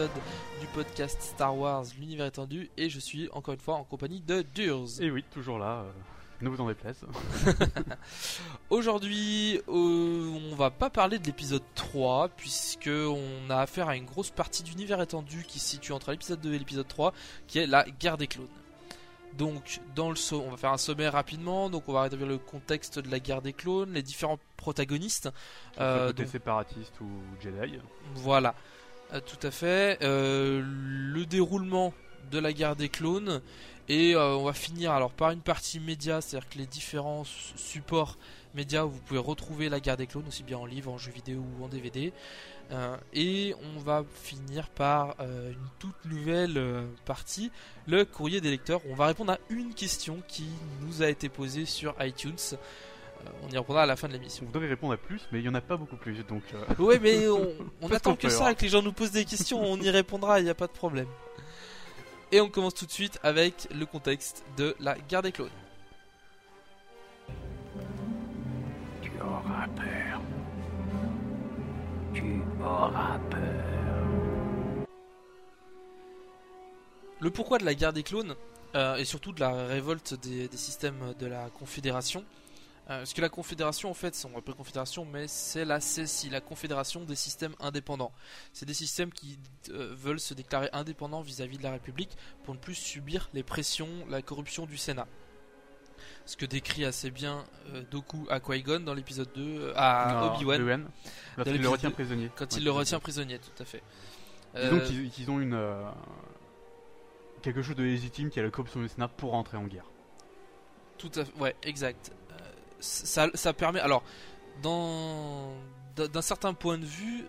épisode du podcast Star Wars, l'univers étendu, et je suis encore une fois en compagnie de Durs. Et oui, toujours là, euh, ne vous en déplaise. Aujourd'hui, euh, on va pas parler de l'épisode 3, puisque on a affaire à une grosse partie d'univers étendu qui se situe entre l'épisode 2 et l'épisode 3, qui est la guerre des clones. Donc, dans le so- on va faire un sommaire rapidement. Donc, on va rétablir le contexte de la guerre des clones, les différents protagonistes. Euh, côté donc, séparatiste ou Jedi. voilà, Euh, tout à fait. Euh, le déroulement de la guerre des clones. Et euh, on va finir alors par une partie média, c'est-à-dire que les différents supports médias où vous pouvez retrouver la guerre des clones, aussi bien en livre, en jeu vidéo ou en DVD. Euh, et on va finir par une toute nouvelle partie, le courrier des lecteurs. On va répondre à une question qui nous a été posée sur iTunes. Euh, on y répondra à la fin de l'émission. On voudrait répondre à plus, mais il y en a pas beaucoup plus, donc euh, Ouais, mais on, on attend que ça, que les gens nous posent des questions, on y répondra, il n'y a pas de problème. Et on commence tout de suite avec le contexte de la guerre des clones. Tu auras peur. Tu auras peur. Le pourquoi de la guerre des clones, euh, et surtout de la révolte des, des systèmes de la Confédération. Euh, parce que la Confédération, en fait, on appelle Confédération, mais c'est la CSI, la Confédération des systèmes indépendants. C'est des systèmes qui euh, veulent se déclarer indépendants vis-à-vis de la République pour ne plus subir les pressions, la corruption du Sénat. Ce que décrit assez bien euh, Doku à Qui-Gon dans l'épisode 2, euh, à non, Obi-Wan, Obi-Wan, lorsqu'il le retient prisonnier. quand Ouais, il le retient prisonnier, tout à fait. Disons Euh, qu'ils ont une euh, quelque chose de légitime qui a la corruption du Sénat pour entrer en guerre. Tout à fait, ouais, exact. Ça, ça permet, alors, dans d'un certain point de vue,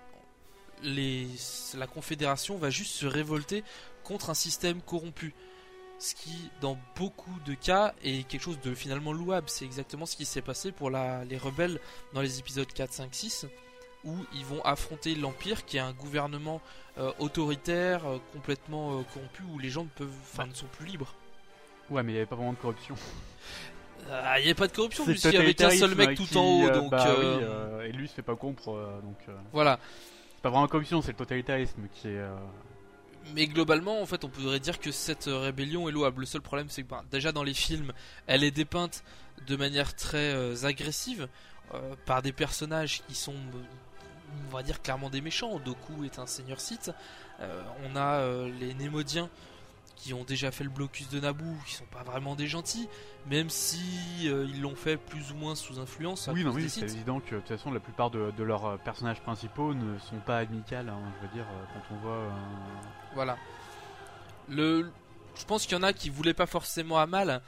les, la Confédération va juste se révolter contre un système corrompu. Ce qui, dans beaucoup de cas, est quelque chose de finalement louable. C'est exactement ce qui s'est passé pour la, les rebelles dans les épisodes 4, 5, 6, où ils vont affronter l'Empire, qui est un gouvernement euh, autoritaire, euh, complètement euh, corrompu, où les gens ne, peuvent, enfin, ne sont plus libres. Ouais, mais il n'y avait pas vraiment de corruption. Ah, Il n'y a pas de corruption, puisqu'il y avait qu'un seul mec tout en haut, euh, donc bah euh, oui, euh, et lui il se fait pas euh, donc voilà. c'est pas vraiment corruption, c'est le totalitarisme qui est. Mais globalement, en fait, on pourrait dire que cette rébellion est louable. Le seul problème, c'est que ben, déjà dans les films, elle est dépeinte de manière très agressive par des personnages qui sont, on va dire, clairement des méchants. Doku est un seigneur Sith. Euh, on a euh, les Némodiens qui ont déjà fait le blocus de Naboo, qui sont pas vraiment des gentils, même si euh, ils l'ont fait plus ou moins sous influence. Oui, non, oui, c'est évident que de toute façon la plupart de, de leurs euh, personnages principaux ne sont pas amicales. hein, je veux dire, euh, quand on voit. euh, Voilà. Le, je pense qu'il y en a qui voulaient pas forcément à mal.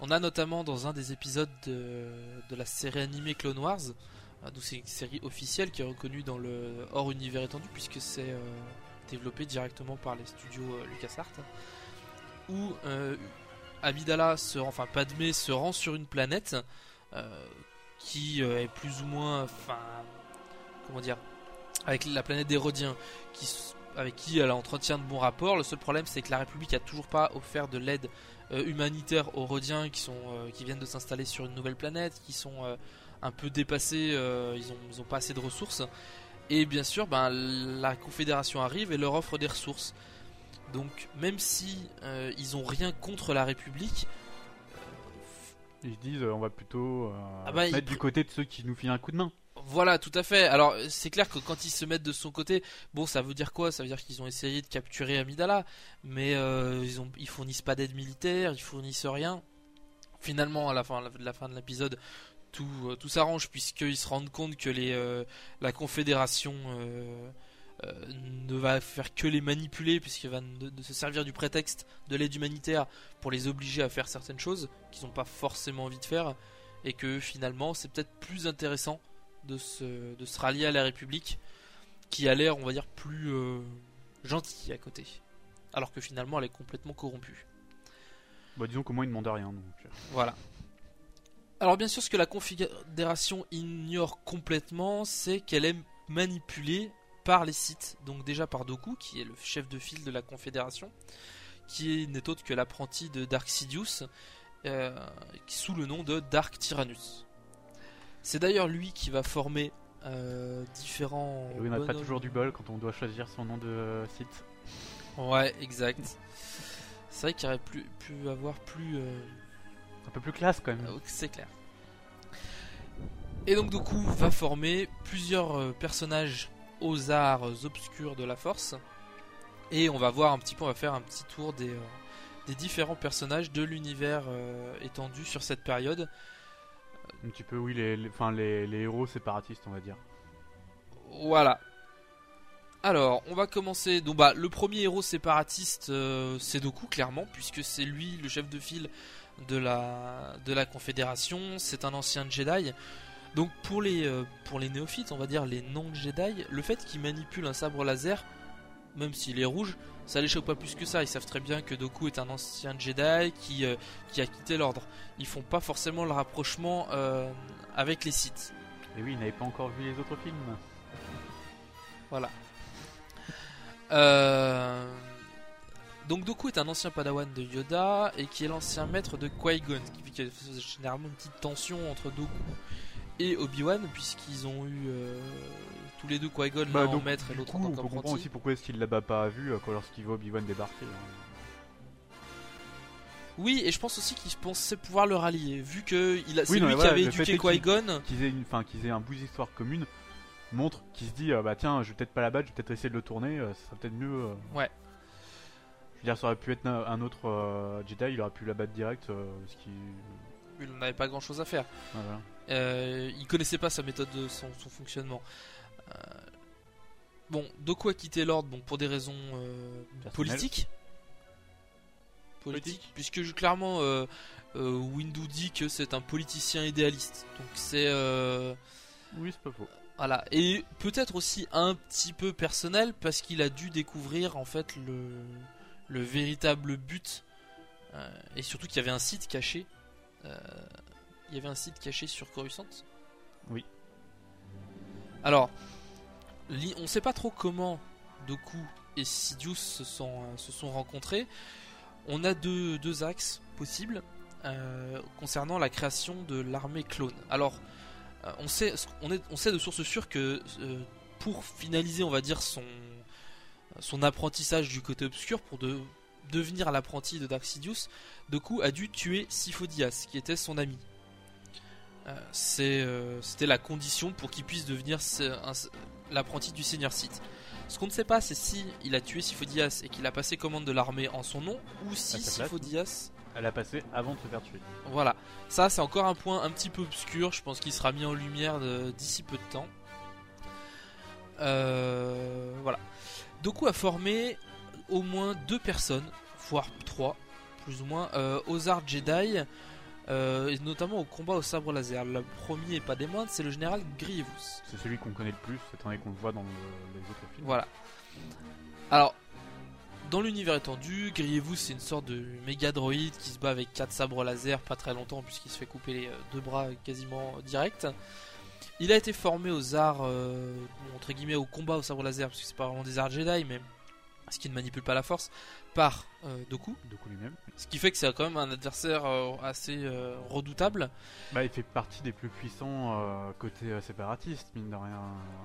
On a notamment dans un des épisodes de, de la série animée Clone Wars, donc c'est une série officielle qui est reconnue dans le hors univers étendu puisque c'est euh, développé directement par les studios LucasArts, où euh, Amidala se rend, enfin Padmé se rend sur une planète euh, qui euh, est plus ou moins, enfin, comment dire, avec la planète des Rhodiens, qui, avec qui elle entretient de bons rapports. Le seul problème, c'est que la République a toujours pas offert de l'aide humanitaire aux Rhodiens qui sont, qui viennent de s'installer sur une nouvelle planète, qui sont un peu dépassés, ils ont, ils ont pas assez de ressources. Et bien sûr, ben, la Confédération arrive et leur offre des ressources. Donc, même si euh, ils ont rien contre la République, ils se disent, euh, on va plutôt euh, Ah bah, du côté de ceux qui nous filent un coup de main. Voilà, tout à fait. Alors, c'est clair que quand ils se mettent de son côté, bon, ça veut dire quoi? Ça veut dire qu'ils ont essayé de capturer Amidala, mais euh, ils, ont, ils fournissent pas d'aide militaire, ils fournissent rien. Finalement, à la fin, la fin de l'épisode, tout, euh, tout s'arrange puisqu'ils se rendent compte que les, euh, la Confédération euh, ne va faire que les manipuler puisqu'elle va de, de se servir du prétexte de l'aide humanitaire pour les obliger à faire certaines choses qu'ils n'ont pas forcément envie de faire et que finalement c'est peut-être plus intéressant de se, de se rallier à la République qui a l'air, on va dire, plus euh, gentille à côté. Alors que finalement elle est complètement corrompue. Bah, disons qu'au moins ils demandent rien. Donc, euh. Voilà. Alors bien sûr ce que la Confédération ignore complètement, c'est qu'elle est manipulée par les Sith. Donc déjà par Doku, qui est le chef de file de la Confédération, qui n'est autre que l'apprenti de Dark Sidious, euh, sous le nom de Dark Tyrannus. C'est d'ailleurs lui qui va former euh, différents. Et oui, on n'a pas toujours du bol quand on doit choisir son nom de site. Ouais, exact. C'est vrai qu'il aurait pu, pu avoir plus. euh, Un peu plus classe quand même. Euh, C'est clair. Et donc Doku va former plusieurs personnages aux arts obscurs de la force. Et on va voir un petit peu, on va faire un petit tour des, euh, des différents personnages de l'univers euh, étendu sur cette période. Un petit peu, oui, les, les, enfin, les, les héros séparatistes, on va dire. Voilà. Alors, on va commencer. Donc, bah, le premier héros séparatiste, euh, c'est Doku, clairement, puisque c'est lui le chef de file de la, de la Confédération. C'est un ancien Jedi. Donc, pour les, euh, pour les néophytes, on va dire les non-Jedi, le fait qu'il manipule un sabre laser, même s'il est rouge, ça les choque pas plus que ça. Ils savent très bien que Doku est un ancien Jedi qui, euh, qui a quitté l'ordre. Ils font pas forcément le rapprochement euh, avec les Sith. Et oui, il n'avait pas encore vu les autres films. Voilà. Euh, Donc Doku est un ancien padawan de Yoda et qui est l'ancien maître de Qui-Gon, ce qui fait qu'il y a généralement une petite tension entre Doku et Obi-Wan puisqu'ils ont eu euh, tous les deux Qui-Gon Bah, l'un en maître et l'autre en tant qu'apprenti. aussi pourquoi est-ce qu'il l'a pas vu euh, quand lorsqu'il voit Obi-Wan débarquer. hein. Oui, et je pense aussi qu'il pensait pouvoir le rallier vu que il a, c'est Oui, lui qui voilà, avait éduqué Qui-Gon. Qu'ils aient, une, enfin, qu'ils aient un bout d'histoire commune montre qu'il se dit euh, bah tiens, je vais peut-être pas la battre, je vais peut-être essayer de le tourner, euh, ça serait peut-être mieux. euh. Ouais. Je veux dire, ça aurait pu être un autre Jedi, il aurait pu la battre direct, ce qui. Il n'avait pas grand chose à faire. voilà. Euh, il connaissait pas sa méthode, de son, son fonctionnement. Euh, bon, Doku a quitté l'ordre bon, pour des raisons euh, politiques. Politique, Politique. puisque clairement euh, euh, Windu dit que c'est un politicien idéaliste. Donc c'est Oui, c'est pas faux. voilà et peut-être aussi un petit peu personnel parce qu'il a dû découvrir en fait le le véritable but et surtout qu'il y avait un site caché. Il y avait un site caché sur Coruscant? Oui. Alors, on sait pas trop comment Doku et Sidious se sont, euh, se sont rencontrés. On a deux, deux axes possibles euh, concernant la création de l'armée clone. Alors, euh, on, sait, on, est, on sait de sources sûres que euh, pour finaliser, on va dire, son, son apprentissage du côté obscur, pour de, devenir l'apprenti de Dark Sidious, Doku a dû tuer Sifo-Dyas, qui était son ami. Euh, euh, C'était la condition pour qu'il puisse devenir l'apprenti du Seigneur Sith. Ce qu'on ne sait pas, c'est si il a tué Sifo-Dyas et qu'il a passé commande de l'armée en son nom, ou si sa place, Sifo-Dyas Elle a passé avant de se faire tuer. voilà, ça c'est encore un point un petit peu obscur, je pense qu'il sera mis en lumière de- d'ici peu de temps. Euh, voilà. Doku a formé au moins deux personnes, voire trois, plus ou moins, euh, aux arts Jedi, euh, notamment au combat au sabre laser. Le premier et pas des moindres, c'est le général Grievous. C'est celui qu'on connaît le plus, étant donné qu'on le voit dans le- les autres films. Voilà. Alors, dans l'univers étendu, Grievous c'est une sorte de méga droïde qui se bat avec quatre sabres laser pas très longtemps puisqu'il se fait couper les euh, deux bras quasiment direct. Il a été formé aux arts, euh, entre guillemets, au combat au sabre laser parce que c'est pas vraiment des arts Jedi mais ce qui ne manipule pas la force par euh, Doku. Doku lui-même. Ce qui fait que c'est quand même un adversaire euh, assez euh, redoutable. Bah, il fait partie des plus puissants euh, côté séparatiste, mine de rien.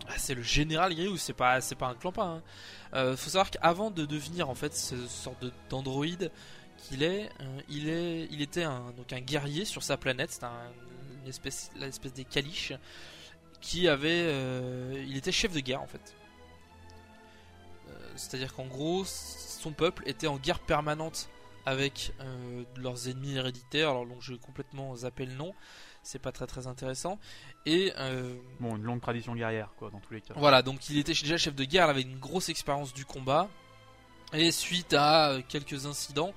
Ah, c'est le général Grievous, c'est pas c'est pas un clampin. Hein. Faut savoir qu'avant de devenir en fait ce sorte de- d'androïde qu'il est, il est il était un donc un guerrier sur sa planète, c'est un, une espèce l'espèce des Kalish qui avait il était chef de guerre en fait. Euh, C'est-à-dire qu'en gros son peuple était en guerre permanente avec euh, leurs ennemis héréditaires. Alors donc je vais complètement zapper le nom, c'est pas très très intéressant. Et euh, Bon, une longue tradition guerrière, quoi, dans tous les cas. voilà, donc il était déjà chef de guerre, il avait une grosse expérience du combat. Et suite à quelques incidents,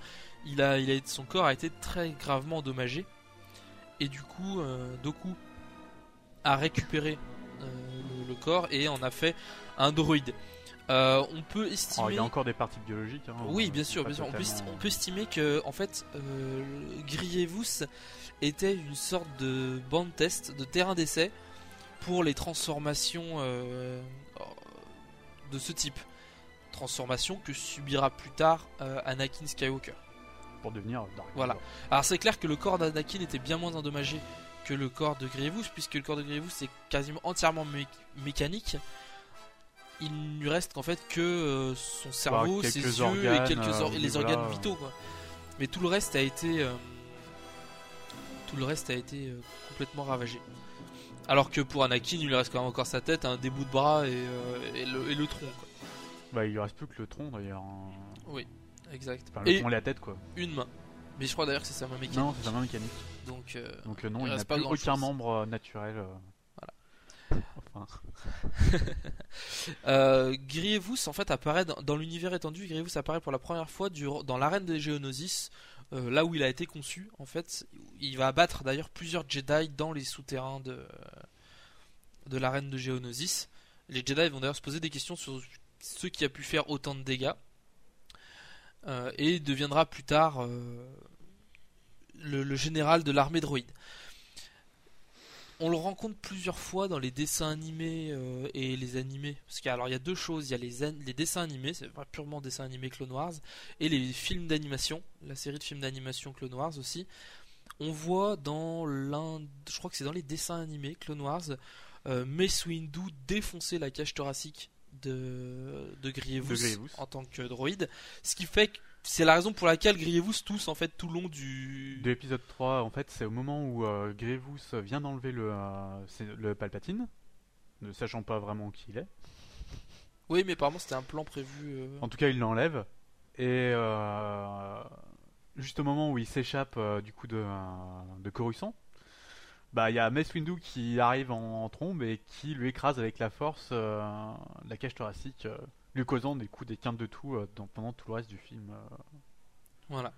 il a, il a, son corps a été très gravement endommagé. Et du coup, euh, Doku a récupéré le, le corps et en a fait un droïde. Euh, on peut Oh, estimer. il y a encore des parties biologiques. Hein, Oui, euh, bien sûr, bien sûr. On peut, esti- totalement- on peut estimer que, en fait, euh, Grievous était une sorte de bande test, de terrain d'essai pour les transformations euh, de ce type. Transformation que subira plus tard euh, Anakin Skywalker. pour devenir Dark Voilà. Alors c'est clair que le corps d'Anakin était bien moins endommagé que le corps de Grievous, puisque le corps de Grievous est quasiment entièrement mé- mécanique. Il ne reste qu'en fait que euh, son cerveau, quelques ses yeux organes, et quelques or- euh, et les voilà. organes vitaux. Quoi. Mais tout le reste a été, euh, tout le reste a été euh, complètement ravagé. Alors que pour Anakin, il lui reste quand même encore sa tête, un des bouts de bras et, euh, et le, et le tronc. Quoi. Bah, il lui reste plus que le tronc d'ailleurs. hein. Exact. Enfin, le et tronc et la tête quoi. une main. Mais je crois d'ailleurs que c'est sa main mécanique. Non, c'est sa main mécanique. Donc, euh, Donc non, Il il, n'a plus aucun membre naturel. Enfin, Euh, Grievous en fait apparaît dans, l'univers étendu. Grievous apparaît pour la première fois dans l'arène des Geonosis, euh, là où il a été conçu. En fait, il va abattre d'ailleurs plusieurs Jedi dans les souterrains de de l'arène de Geonosis. Les Jedi vont d'ailleurs se poser des questions sur ce qui a pu faire autant de dégâts Euh, et deviendra plus tard euh, le, le général de l'armée droïde. On le rencontre plusieurs fois dans les dessins animés euh, et les animés. Parce qu'il y a, alors, il y a deux choses. Il y a les, les dessins animés, c'est pas purement dessins animés Clone Wars, et les films d'animation, la série de films d'animation Clone Wars aussi. On voit dans l'un, je crois que c'est dans les dessins animés Clone Wars, euh, Mace Windu défoncer la cage thoracique de, de Grievous, De Grievous. en tant que droïde. Ce qui fait que c'est la raison pour laquelle Grievous tousse en fait tout le long du. de l'épisode 3, en fait, c'est au moment où euh, Grievous vient d'enlever le, euh, le Palpatine, ne sachant pas vraiment qui il est. Oui, mais apparemment c'était un plan prévu. euh, En tout cas, il l'enlève. Et juste au moment où il s'échappe du coup de, de Coruscant, bah il y a Mace Windu qui arrive en, en trombe et qui lui écrase avec la force la cage thoracique, lui causant des coups, des quintes de tout euh, dans- pendant tout le reste du film. euh, Voilà.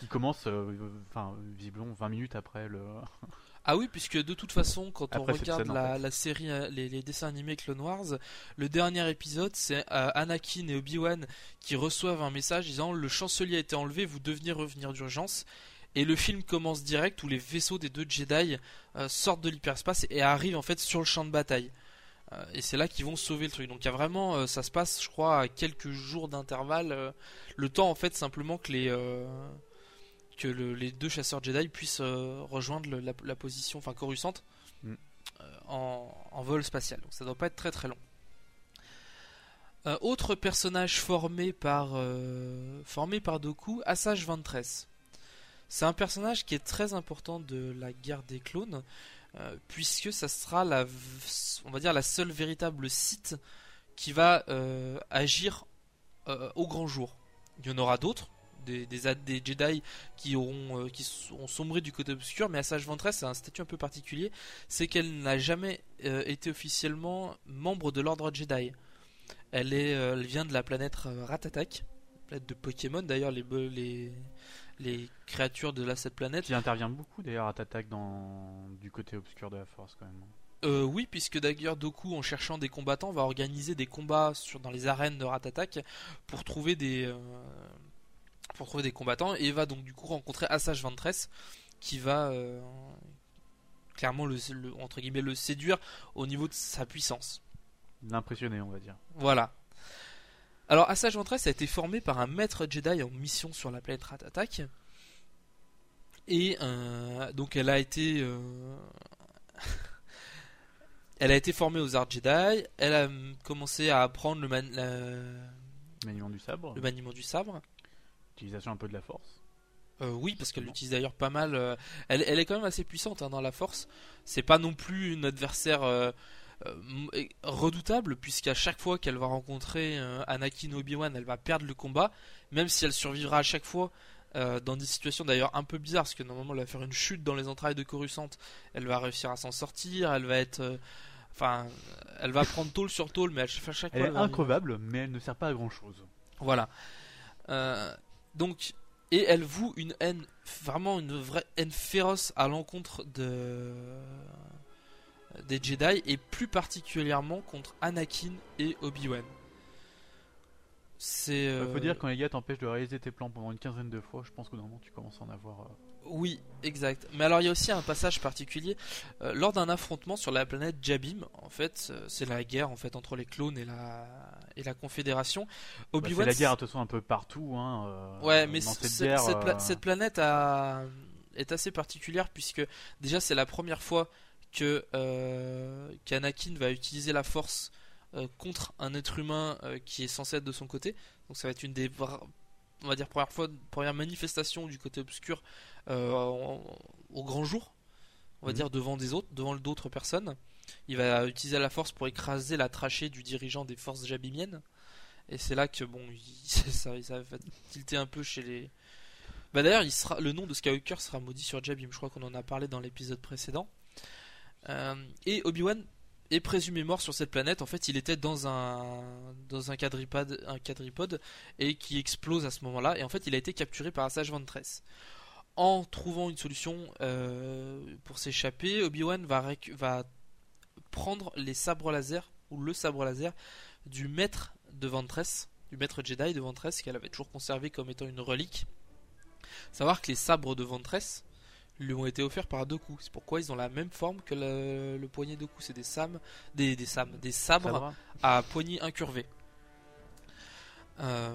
qui commence, euh, enfin, visiblement 20 minutes après le. Ah oui, puisque de toute façon, quand on cette regarde scène, en la, fait. la série, euh, les, les dessins animés Clone Wars, le dernier épisode, c'est euh, Anakin et Obi-Wan qui reçoivent un message disant le chancelier a été enlevé, vous devenez revenir d'urgence. Et le film commence direct où les vaisseaux des deux Jedi euh, sortent de l'hyperspace et arrivent en fait sur le champ de bataille. Euh, et c'est là qu'ils vont sauver le truc. Donc il y a vraiment, euh, ça se passe, je crois, à quelques jours d'intervalle. euh, le temps en fait simplement que les que le- les deux chasseurs Jedi puissent rejoindre le- la, la position, enfin Coruscant, Mm. en, en vol spatial. Donc ça doit pas être très très long. Euh, autre personnage formé par euh, formé par Doku, Assage Ventress. C'est un personnage qui est très important de la guerre des clones, euh, puisque ça sera la, on va dire la seule véritable site qui va euh, agir euh, au grand jour. Il y en aura d'autres, des, des, Jedi qui auront qui s- ont sombré du côté obscur, mais Assage Ventress a un statut un peu particulier, c'est qu'elle n'a jamais été officiellement membre de l'ordre Jedi. Elle est, elle vient de la planète Ratatak, planète de Pokémon. D'ailleurs, les les les créatures de la, cette planète Qui intervient beaucoup d'ailleurs à t'attaque dans du côté obscur de la force quand même. Euh, oui, puisque d'ailleurs Doku, en cherchant des combattants, va organiser des combats sur, dans les arènes de Ratatak pour trouver des euh, pour trouver des combattants et va donc du coup rencontrer Assage Ventress qui va euh, clairement le, le- entre guillemets le séduire au niveau de sa puissance. L'impressionner, on va dire. Voilà. Alors Assage Ventress a été formé par un maître Jedi en mission sur la planète Ratatak. Et euh, donc elle a été euh, elle a été formée aux arts Jedi, elle a hum, commencé à apprendre le, man- la- Maniement du sabre, le maniement du sabre. utilisation un peu de la force. Euh, oui, parce qu'elle l'utilise d'ailleurs pas mal. euh, elle, elle est quand même assez puissante hein, dans la force. C'est pas non plus une adversaire euh, euh, redoutable, puisqu'à chaque fois qu'elle va rencontrer euh, Anakin Obi-Wan, elle va perdre le combat, même si elle survivra à chaque fois. euh, dans des situations d'ailleurs un peu bizarres, parce que normalement elle va faire une chute dans les entrailles de Coruscant, elle va réussir à s'en sortir, elle va être. euh, Enfin, elle va prendre tôle sur tôle, mais à chaque à chaque Elle fois. est elle va- increvable, mais elle ne sert pas à grand chose. voilà. Euh, donc, et elle voue une haine, vraiment une vraie haine féroce à l'encontre de des Jedi et plus particulièrement contre Anakin et Obi-Wan. C'est. Il euh, faut dire quand les gars t'empêchent de réaliser tes plans pendant une quinzaine de fois, je pense qu'au moment tu commences à en avoir. euh, Oui, exact. Mais alors il y a aussi un passage particulier euh, lors d'un affrontement sur la planète Jabim. En fait, euh, c'est la guerre en fait entre les clones et la et la Confédération. bah, c'est Obi-Wan la guerre de toute façon un peu partout. Hein, Ouais, mais cette cette, guerre, cette pla- cette planète a, est assez particulière puisque déjà c'est la première fois que euh, qu'Anakin va utiliser la Force euh, contre un être humain euh, qui est censé être de son côté. Donc ça va être une des on va dire première fois première manifestation du côté obscur euh, au grand jour. On va Mhm. dire devant des autres, devant d'autres personnes. Il va utiliser la Force pour écraser la trachée du dirigeant des forces jabimiennes. Et c'est là que bon, il- ça, ça va tilter un peu chez les. Bah d'ailleurs, il sera le nom de Skywalker sera maudit sur Jabim. Je crois qu'on en a parlé dans l'épisode précédent. Euh, et Obi-Wan est présumé mort sur cette planète. En fait, il était dans un dans un quadripode, un et qui explose à ce moment-là. Et en fait, il a été capturé par Assage Ventress. En trouvant une solution euh, pour s'échapper, Obi-Wan va, va prendre les sabres laser ou le sabre laser du maître de Ventress, du maître Jedi de Ventress qu'elle avait toujours conservé comme étant une relique. Savoir que les sabres de Ventress lui ont été offerts par Doku. C'est pourquoi ils ont la même forme que le, le poignet Doku. C'est des sam, des, des sam, des sabres à poignée incurvée. Euh,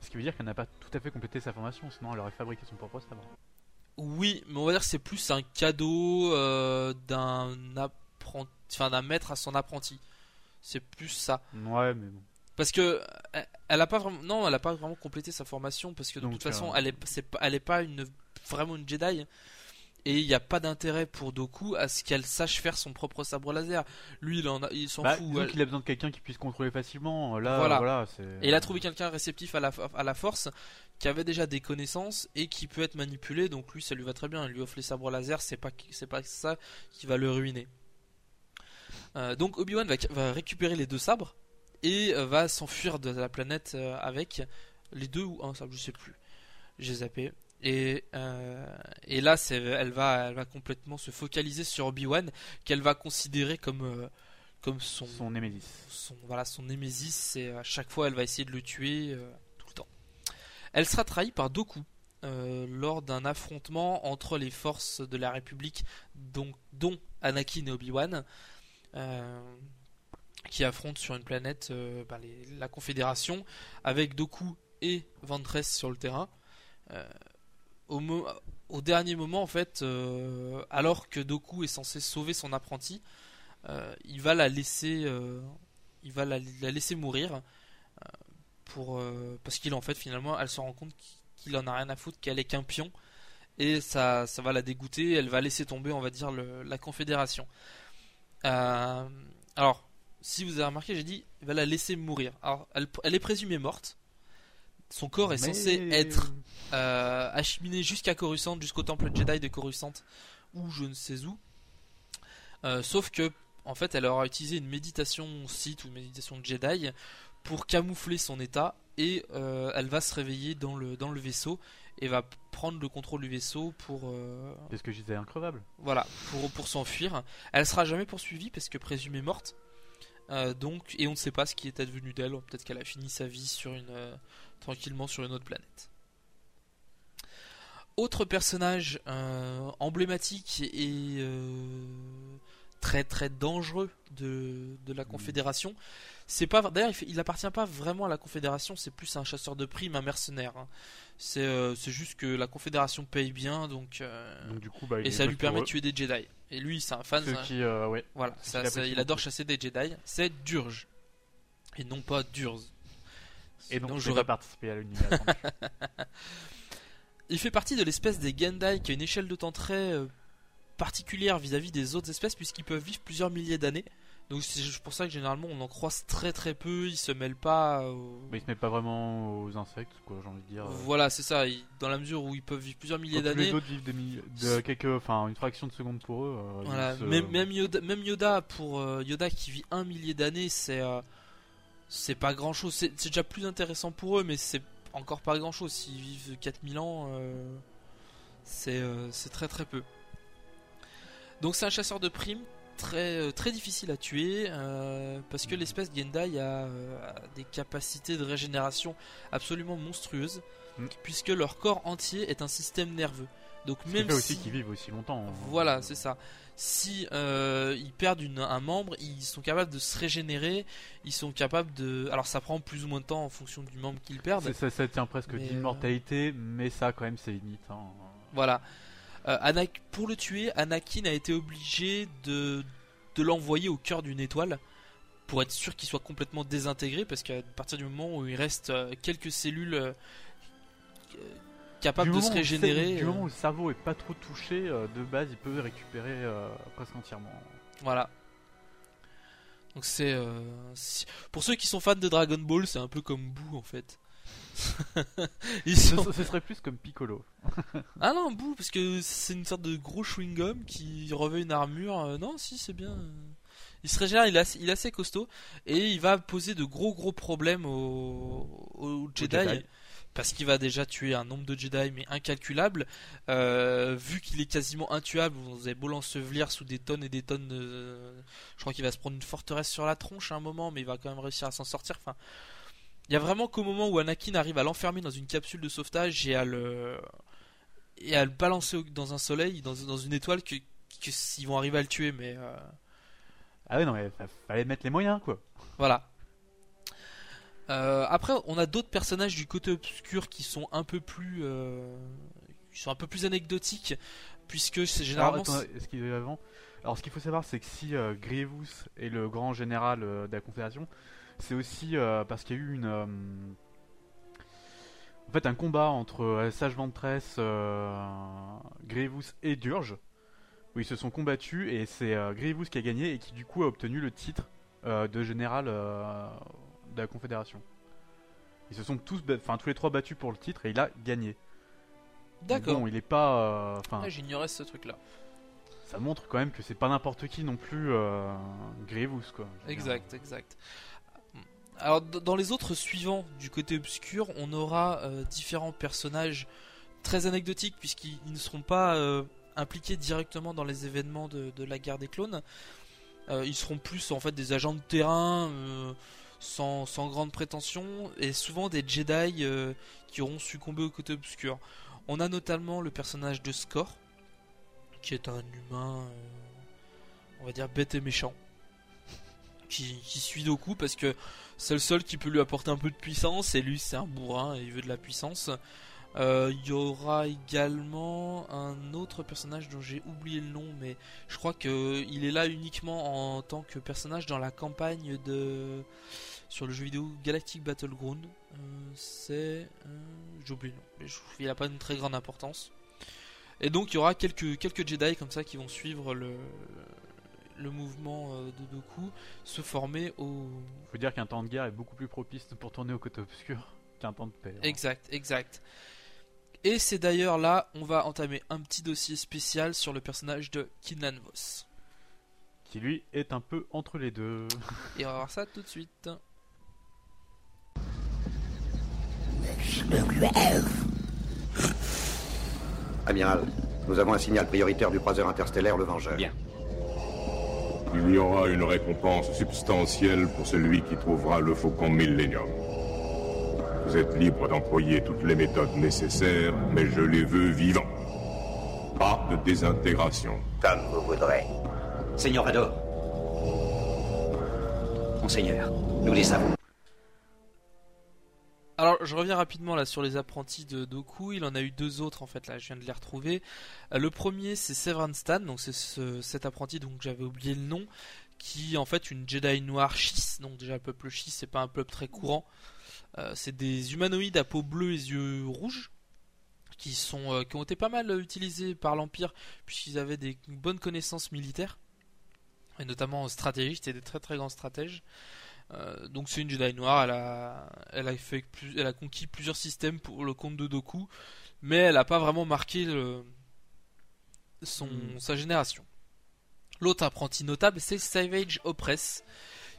Ce qui veut dire qu'elle n'a pas tout à fait complété sa formation, sinon elle aurait fabriqué son propre sabre. oui, mais on va dire que c'est plus un cadeau euh, d'un apprenti, enfin d'un maître à son apprenti. C'est plus ça. Ouais, mais bon. Parce que elle- a pas vraiment, non, elle a pas vraiment complété sa formation parce que de Donc, toute façon, euh, elle est, elle est pas une vraiment une Jedi et il n'y a pas d'intérêt pour Doku à ce qu'elle sache faire son propre sabre laser. Lui, il en a, il s'en Bah, fout. elle- qu'il a besoin de quelqu'un qui puisse contrôler facilement. Là, Voilà. Et il a trouvé quelqu'un réceptif à la, à la force, qui avait déjà des connaissances et qui peut être manipulé. Donc lui, ça lui va très bien. Il lui offre les sabres laser, c'est pas, c'est pas ça qui va le ruiner. Euh, donc Obi-Wan va, va récupérer les deux sabres et euh, va s'enfuir de la planète euh, avec les deux ou un sabre, je sais plus. J'ai zappé. Et, et là, elle, va, elle va complètement se focaliser sur Obi-Wan, qu'elle va considérer comme, euh, comme son, Son Némésis. son voilà son némésis c'est à chaque fois elle va essayer de le tuer euh, tout le temps. Elle sera trahie par Doku euh, lors d'un affrontement entre les forces de la République dont, dont Anakin et Obi-Wan qui affrontent sur une planète bah, les- la Confédération avec Doku et Ventress sur le terrain. Au, mo- au dernier moment en fait euh, alors que Doku est censé sauver son apprenti euh, il va la laisser euh, laisser mourir parce qu'il en fait finalement elle se rend compte qu'il en a rien à foutre qu'elle est qu'un pion et ça ça va la dégoûter elle va laisser tomber on va dire la confédération. Alors si vous avez remarqué j'ai dit il va la laisser mourir. Alors elle est présumée morte son corps est Mais- censé être euh, acheminé jusqu'à Coruscant, jusqu'au temple Jedi de Coruscant, ou je ne sais où. Euh, sauf que, en fait, elle aura utilisé une méditation Sith ou une méditation Jedi pour camoufler son état et euh, elle va se réveiller dans le, dans le vaisseau et va prendre le contrôle du vaisseau pour euh, Parce que je disais increvable. voilà pour, pour s'enfuir. Elle sera jamais poursuivie parce que présumée morte. Euh, donc et on ne sait pas ce qui est advenu d'elle. Peut-être qu'elle a fini sa vie sur une euh, tranquillement sur une autre planète. Autre personnage euh, emblématique et euh, très très dangereux de, de la Confédération. C'est pas d'ailleurs il, il appartient pas vraiment à la Confédération, c'est plus un chasseur de primes, un mercenaire. hein. C'est euh, c'est juste que la Confédération paye bien donc, Donc du coup, bah, et ça lui permet de tuer des Jedi. Et lui c'est un fan, un- qui, ouais. voilà, ça- il adore chasser des Jedi. C'est Durge et non pas Durz. Et donc, je j'aurais participé à l'univers. Il fait partie de l'espèce des Gendai qui a une échelle de temps très euh, particulière vis-à-vis des autres espèces puisqu'ils peuvent vivre plusieurs milliers d'années. Donc c'est pour ça que généralement on en croise très très peu, ils se mêlent pas Mais il se met pas vraiment aux insectes, quoi, j'ai envie de dire. Voilà, c'est ça, ils- dans la mesure où ils peuvent vivre plusieurs milliers tous les d'années. autres vivent des milliers- de quelques, enfin, une fraction de seconde pour eux. euh, Voilà, ils se- même, même Yoda, même Yoda pour euh, Yoda qui vit un millier d'années, c'est euh, c'est pas grand chose. C'est c'est déjà plus intéressant pour eux, mais c'est encore pas grand chose. S'ils vivent 4000 ans, euh, c'est euh, c'est très très peu. Donc c'est un chasseur de primes très euh, très difficile à tuer euh, parce que l'espèce Gendai a, a des capacités de régénération absolument monstrueuses Mm. puisque leur corps entier est un système nerveux. Donc même aussi si- qu'ils vivent aussi longtemps. hein. voilà, c'est ça. Si euh, ils perdent une- un membre, ils sont capables de se régénérer. Ils sont capables de. Alors ça prend plus ou moins de temps en fonction du membre qu'ils perdent. C'est- Ça, ça tient presque Mais, euh, d'immortalité, mais ça quand même ses limites. hein. Voilà. Euh, Anak- pour le tuer, Anakin a été obligé de, de l'envoyer au cœur d'une étoile pour être sûr qu'il soit complètement désintégré parce qu'à partir du moment où il reste quelques cellules Du de se régénérer. Du euh, moment où le cerveau est pas trop touché, euh, de base, il peut récupérer euh, presque entièrement. Voilà. Donc c'est euh, si- pour ceux qui sont fans de Dragon Ball, c'est un peu comme Boo en fait. Ils sont- ce serait plus comme Piccolo. Ah non, Boo parce que c'est une sorte de gros chewing gum qui revêt une armure. Euh, non, si c'est bien. Il se régénère, il est, assez, il est assez costaud et il va poser de gros gros problèmes aux, aux Jedi. Jedi. Parce qu'il va déjà tuer un nombre de Jedi mais incalculable. Euh, vu qu'il est quasiment intuable, vous avez beau l'ensevelir sous des tonnes et des tonnes de... Je crois qu'il va se prendre une forteresse sur la tronche à un moment, mais il va quand même réussir à s'en sortir. Enfin, il y a vraiment qu'au moment où Anakin arrive à l'enfermer dans une capsule de sauvetage et à le et à le balancer dans un soleil, dans, dans une étoile, que, vont arriver à le tuer, mais euh, Ah ouais, non, mais fa- fallait mettre les moyens, quoi. voilà. Euh, après, on a d'autres personnages du côté obscur qui sont un peu plus, euh, qui sont un peu plus anecdotiques, puisque c'est généralement. Alors, attends, est-ce qu'il y a avant? Alors, ce qu'il faut savoir, c'est que si euh, Grievous est le grand général de la Confédération, c'est aussi parce qu'il y a eu une. En fait, un combat entre Sage Ventress, Grievous et Durge, où ils se sont combattus, et c'est Grievous qui a gagné et qui, du coup, a obtenu le titre de général de la Confédération. Ils se sont tous, enfin tous les trois battus pour le titre et il a gagné. D'accord. Bon, il est pas, euh, enfin, J'ignorais ce truc-là. ça montre quand même que c'est pas n'importe qui non plus euh, Grievous quoi. Exact, exact. Alors dans les autres suivants du côté obscur, on aura euh, différents personnages très anecdotiques puisqu'ils ils ne seront pas impliqués directement dans les événements de, de la guerre des clones. Ils seront plus en fait des agents de terrain sans, sans grande prétention et souvent des Jedi euh, qui auront succombé au côté obscur. On a notamment le personnage de Score qui est un humain, euh, on va dire bête et méchant qui, suit Doku parce que c'est le seul qui peut lui apporter un peu de puissance et lui c'est un bourrin et il veut de la puissance. Euh, Il y aura également un autre personnage dont j'ai oublié le nom mais je crois que il est là uniquement en tant que personnage dans la campagne de sur le jeu vidéo Galactic Battleground. Euh, c'est euh, j'ai oublié le nom mais il n'a pas une très grande importance. Et donc il y aura quelques quelques Jedi comme ça qui vont suivre le le mouvement euh, de Doku se former au Faut dire qu'un temps de guerre est beaucoup plus propice pour tourner au côté obscur qu'un temps de paix. hein. Exact, exact. Et c'est d'ailleurs là, on va entamer un petit dossier spécial sur le personnage de Kinlan Voss. Qui lui est un peu entre les deux. Et on va voir ça tout de suite. Amiral, nous avons un signal prioritaire du croiseur interstellaire le Vengeur. Bien. Il y aura une récompense substantielle pour celui qui trouvera le faucon Millennium. Vous êtes libre d'employer toutes les méthodes nécessaires, mais je les veux vivants. Pas de désintégration. Comme vous voudrez. Seigneur. Monseigneur, nous les avons. Alors, je reviens rapidement là sur les apprentis de Doku. Il en a eu deux autres en fait. Là, je viens de les retrouver. Euh, le premier, c'est Severan Stan. Donc, c'est ce- cet apprenti dont j'avais oublié le nom, qui en fait une Jedi noire Chiss. Donc, déjà, le peuple Chiss, c'est pas un peuple très courant. Euh, c'est des humanoïdes à peau bleue et yeux rouges. Qui, sont, euh, qui ont été pas mal utilisés par l'Empire, puisqu'ils avaient des bonnes connaissances militaires, et notamment stratégiques, c'était des très très grands stratèges. Euh, donc c'est une Jedi noire, elle a, elle a fait plus, elle a conquis plusieurs systèmes pour le compte de Doku, mais elle n'a pas vraiment marqué le- son, sa génération. L'autre apprenti notable, c'est Savage Opress,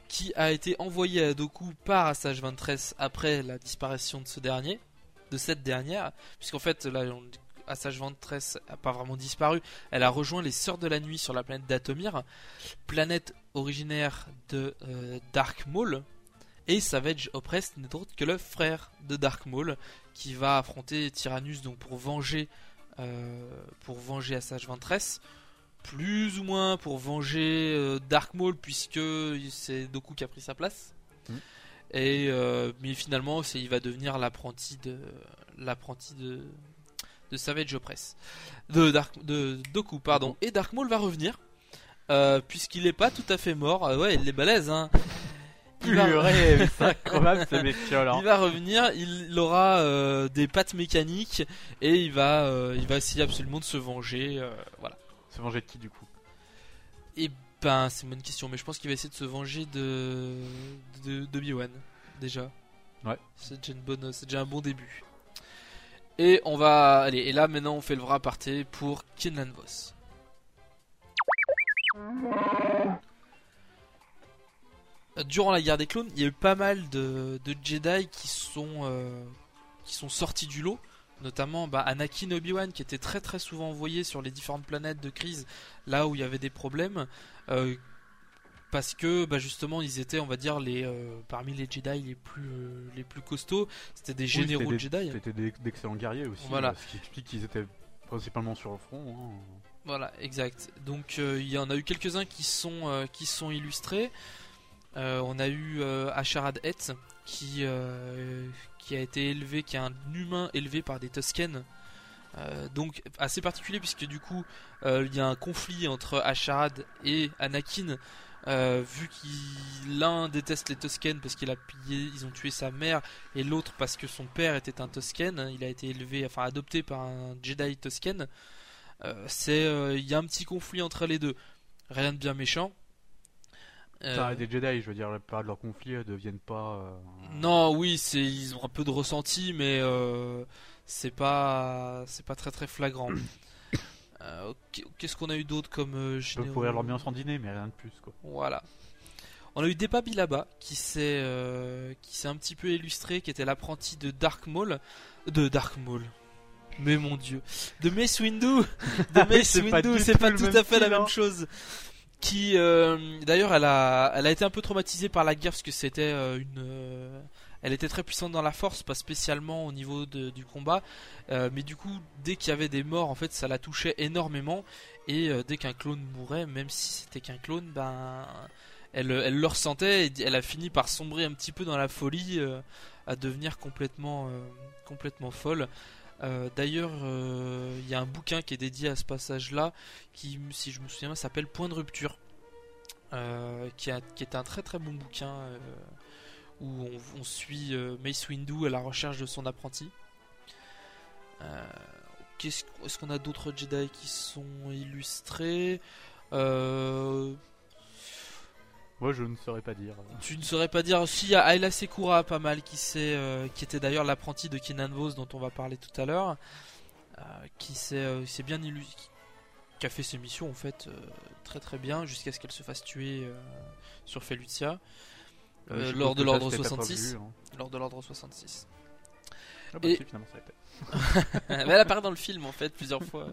qui a été envoyé à Doku par Assage Ventress après la disparition de ce dernier, de cette dernière, puisqu'en fait là, on- Assage Ventress a pas vraiment disparu, elle a rejoint les Sœurs de la Nuit sur la planète d'Atomir, planète originaire de euh, Dark Maul, et Savage Opress n'est autre que le frère de Dark Maul qui va affronter Tyrannus donc pour venger euh, pour venger Assage Ventress plus ou moins pour venger euh, Dark Maul puisque c'est Doku qui a pris sa place. Mhm. et mais finalement il va devenir l'apprenti de l'apprenti de de Savage Opress, de Dark, de Doku pardon. Et Dark Maul va revenir euh, puisqu'il est pas tout à fait mort. Euh, ouais, il est balèze hein. Il va- Purée, c'est incroyable hein. Il va revenir, il aura euh, des pattes mécaniques et il va, il va essayer absolument de se venger. voilà. Se venger de qui du coup? Et ben, c'est une bonne question, mais je pense qu'il va essayer de se venger de de, de Obi-Wan déjà. Ouais. C'est déjà une bonne, c'est déjà un bon début. Et on va, allez, et là maintenant on fait le vrai aparté pour Kinlan Voss. Durant la guerre des clones, il y a eu pas mal de, de Jedi qui sont euh, qui sont sortis du lot, notamment bah, Anakin Obi-Wan qui étaient très très souvent envoyés sur les différentes planètes de crise là où il y avait des problèmes euh, parce que bah, justement ils étaient on va dire les euh, parmi les Jedi les plus euh, les plus costauds c'était des Oui, généraux c'était des- Jedi C'était des- d'excellents guerriers aussi. Voilà. euh, Ce qui explique qu'ils étaient principalement sur le front. hein. Voilà, exact. Donc euh, il y en a eu quelques-uns qui sont euh, qui sont illustrés. Euh, on a eu Asharad Het qui qui a été élevé, qui est un humain élevé par des Tusken. Donc assez particulier puisque du coup il y a un conflit entre Asharad et Anakin. vu qu'il l'un déteste les Tusken parce qu'il a pillé, ils ont tué sa mère, et l'autre parce que son père était un Tusken. Il a été élevé, enfin adopté par un Jedi Tusken. Euh, c'est euh, il y a un petit conflit entre les deux rien de bien méchant Euh, Ça, des Jedi, je veux dire, la plupart de leurs conflits euh, deviennent pas. euh, non oui c'est ils ont un peu de ressenti mais euh, c'est pas c'est pas très très flagrant Euh, qu'est-ce qu'on a eu d'autre comme euh, généraux leur bien sans dîner, mais rien de plus quoi. Voilà. On a eu Depa Bilaba qui s'est euh, qui s'est un petit peu illustré, qui était l'apprenti de Dark Maul, de Dark Maul. Mais mon dieu, de Mace Windu, de Mace C'est pas Windu, du c'est tout pas tout à fait la même hein. chose. Qui, euh, d'ailleurs, elle a, elle a été un peu traumatisée par la guerre parce que c'était euh, une, euh, elle était très puissante dans la force, pas spécialement au niveau de- du combat, euh, mais du coup, dès qu'il y avait des morts, en fait, ça la touchait énormément. Et euh, dès qu'un clone mourait, même si c'était qu'un clone, ben, elle, elle le ressentait. Et elle a fini par sombrer un petit peu dans la folie, euh, à devenir complètement, complètement folle. Euh, D'ailleurs, euh, il y a un bouquin qui est dédié à ce passage-là, qui, si je me souviens, s'appelle Point de rupture, euh, qui, est un très très bon bouquin euh, où on, suit euh, Mace Windu à la recherche de son apprenti. Euh, Est-ce qu'on a d'autres Jedi qui sont illustrés? Euh, Moi, je ne saurais pas dire. Tu ne saurais pas dire. Si, il y a Ayla Sekura pas mal qui, euh, qui était d'ailleurs l'apprenti de Kenan Vos dont on va parler tout à l'heure. euh, qui s'est, euh, s'est bien illustré. Qui a fait ses missions en fait euh, très très bien jusqu'à ce qu'elle se fasse tuer euh, sur Felucia. euh, suppose lors de l'ordre c'était pas 66. prévu, hein. Lors de l'ordre 66. Ah bah Et- si, finalement, ça a été. Mais elle apparaît dans le film en fait plusieurs fois.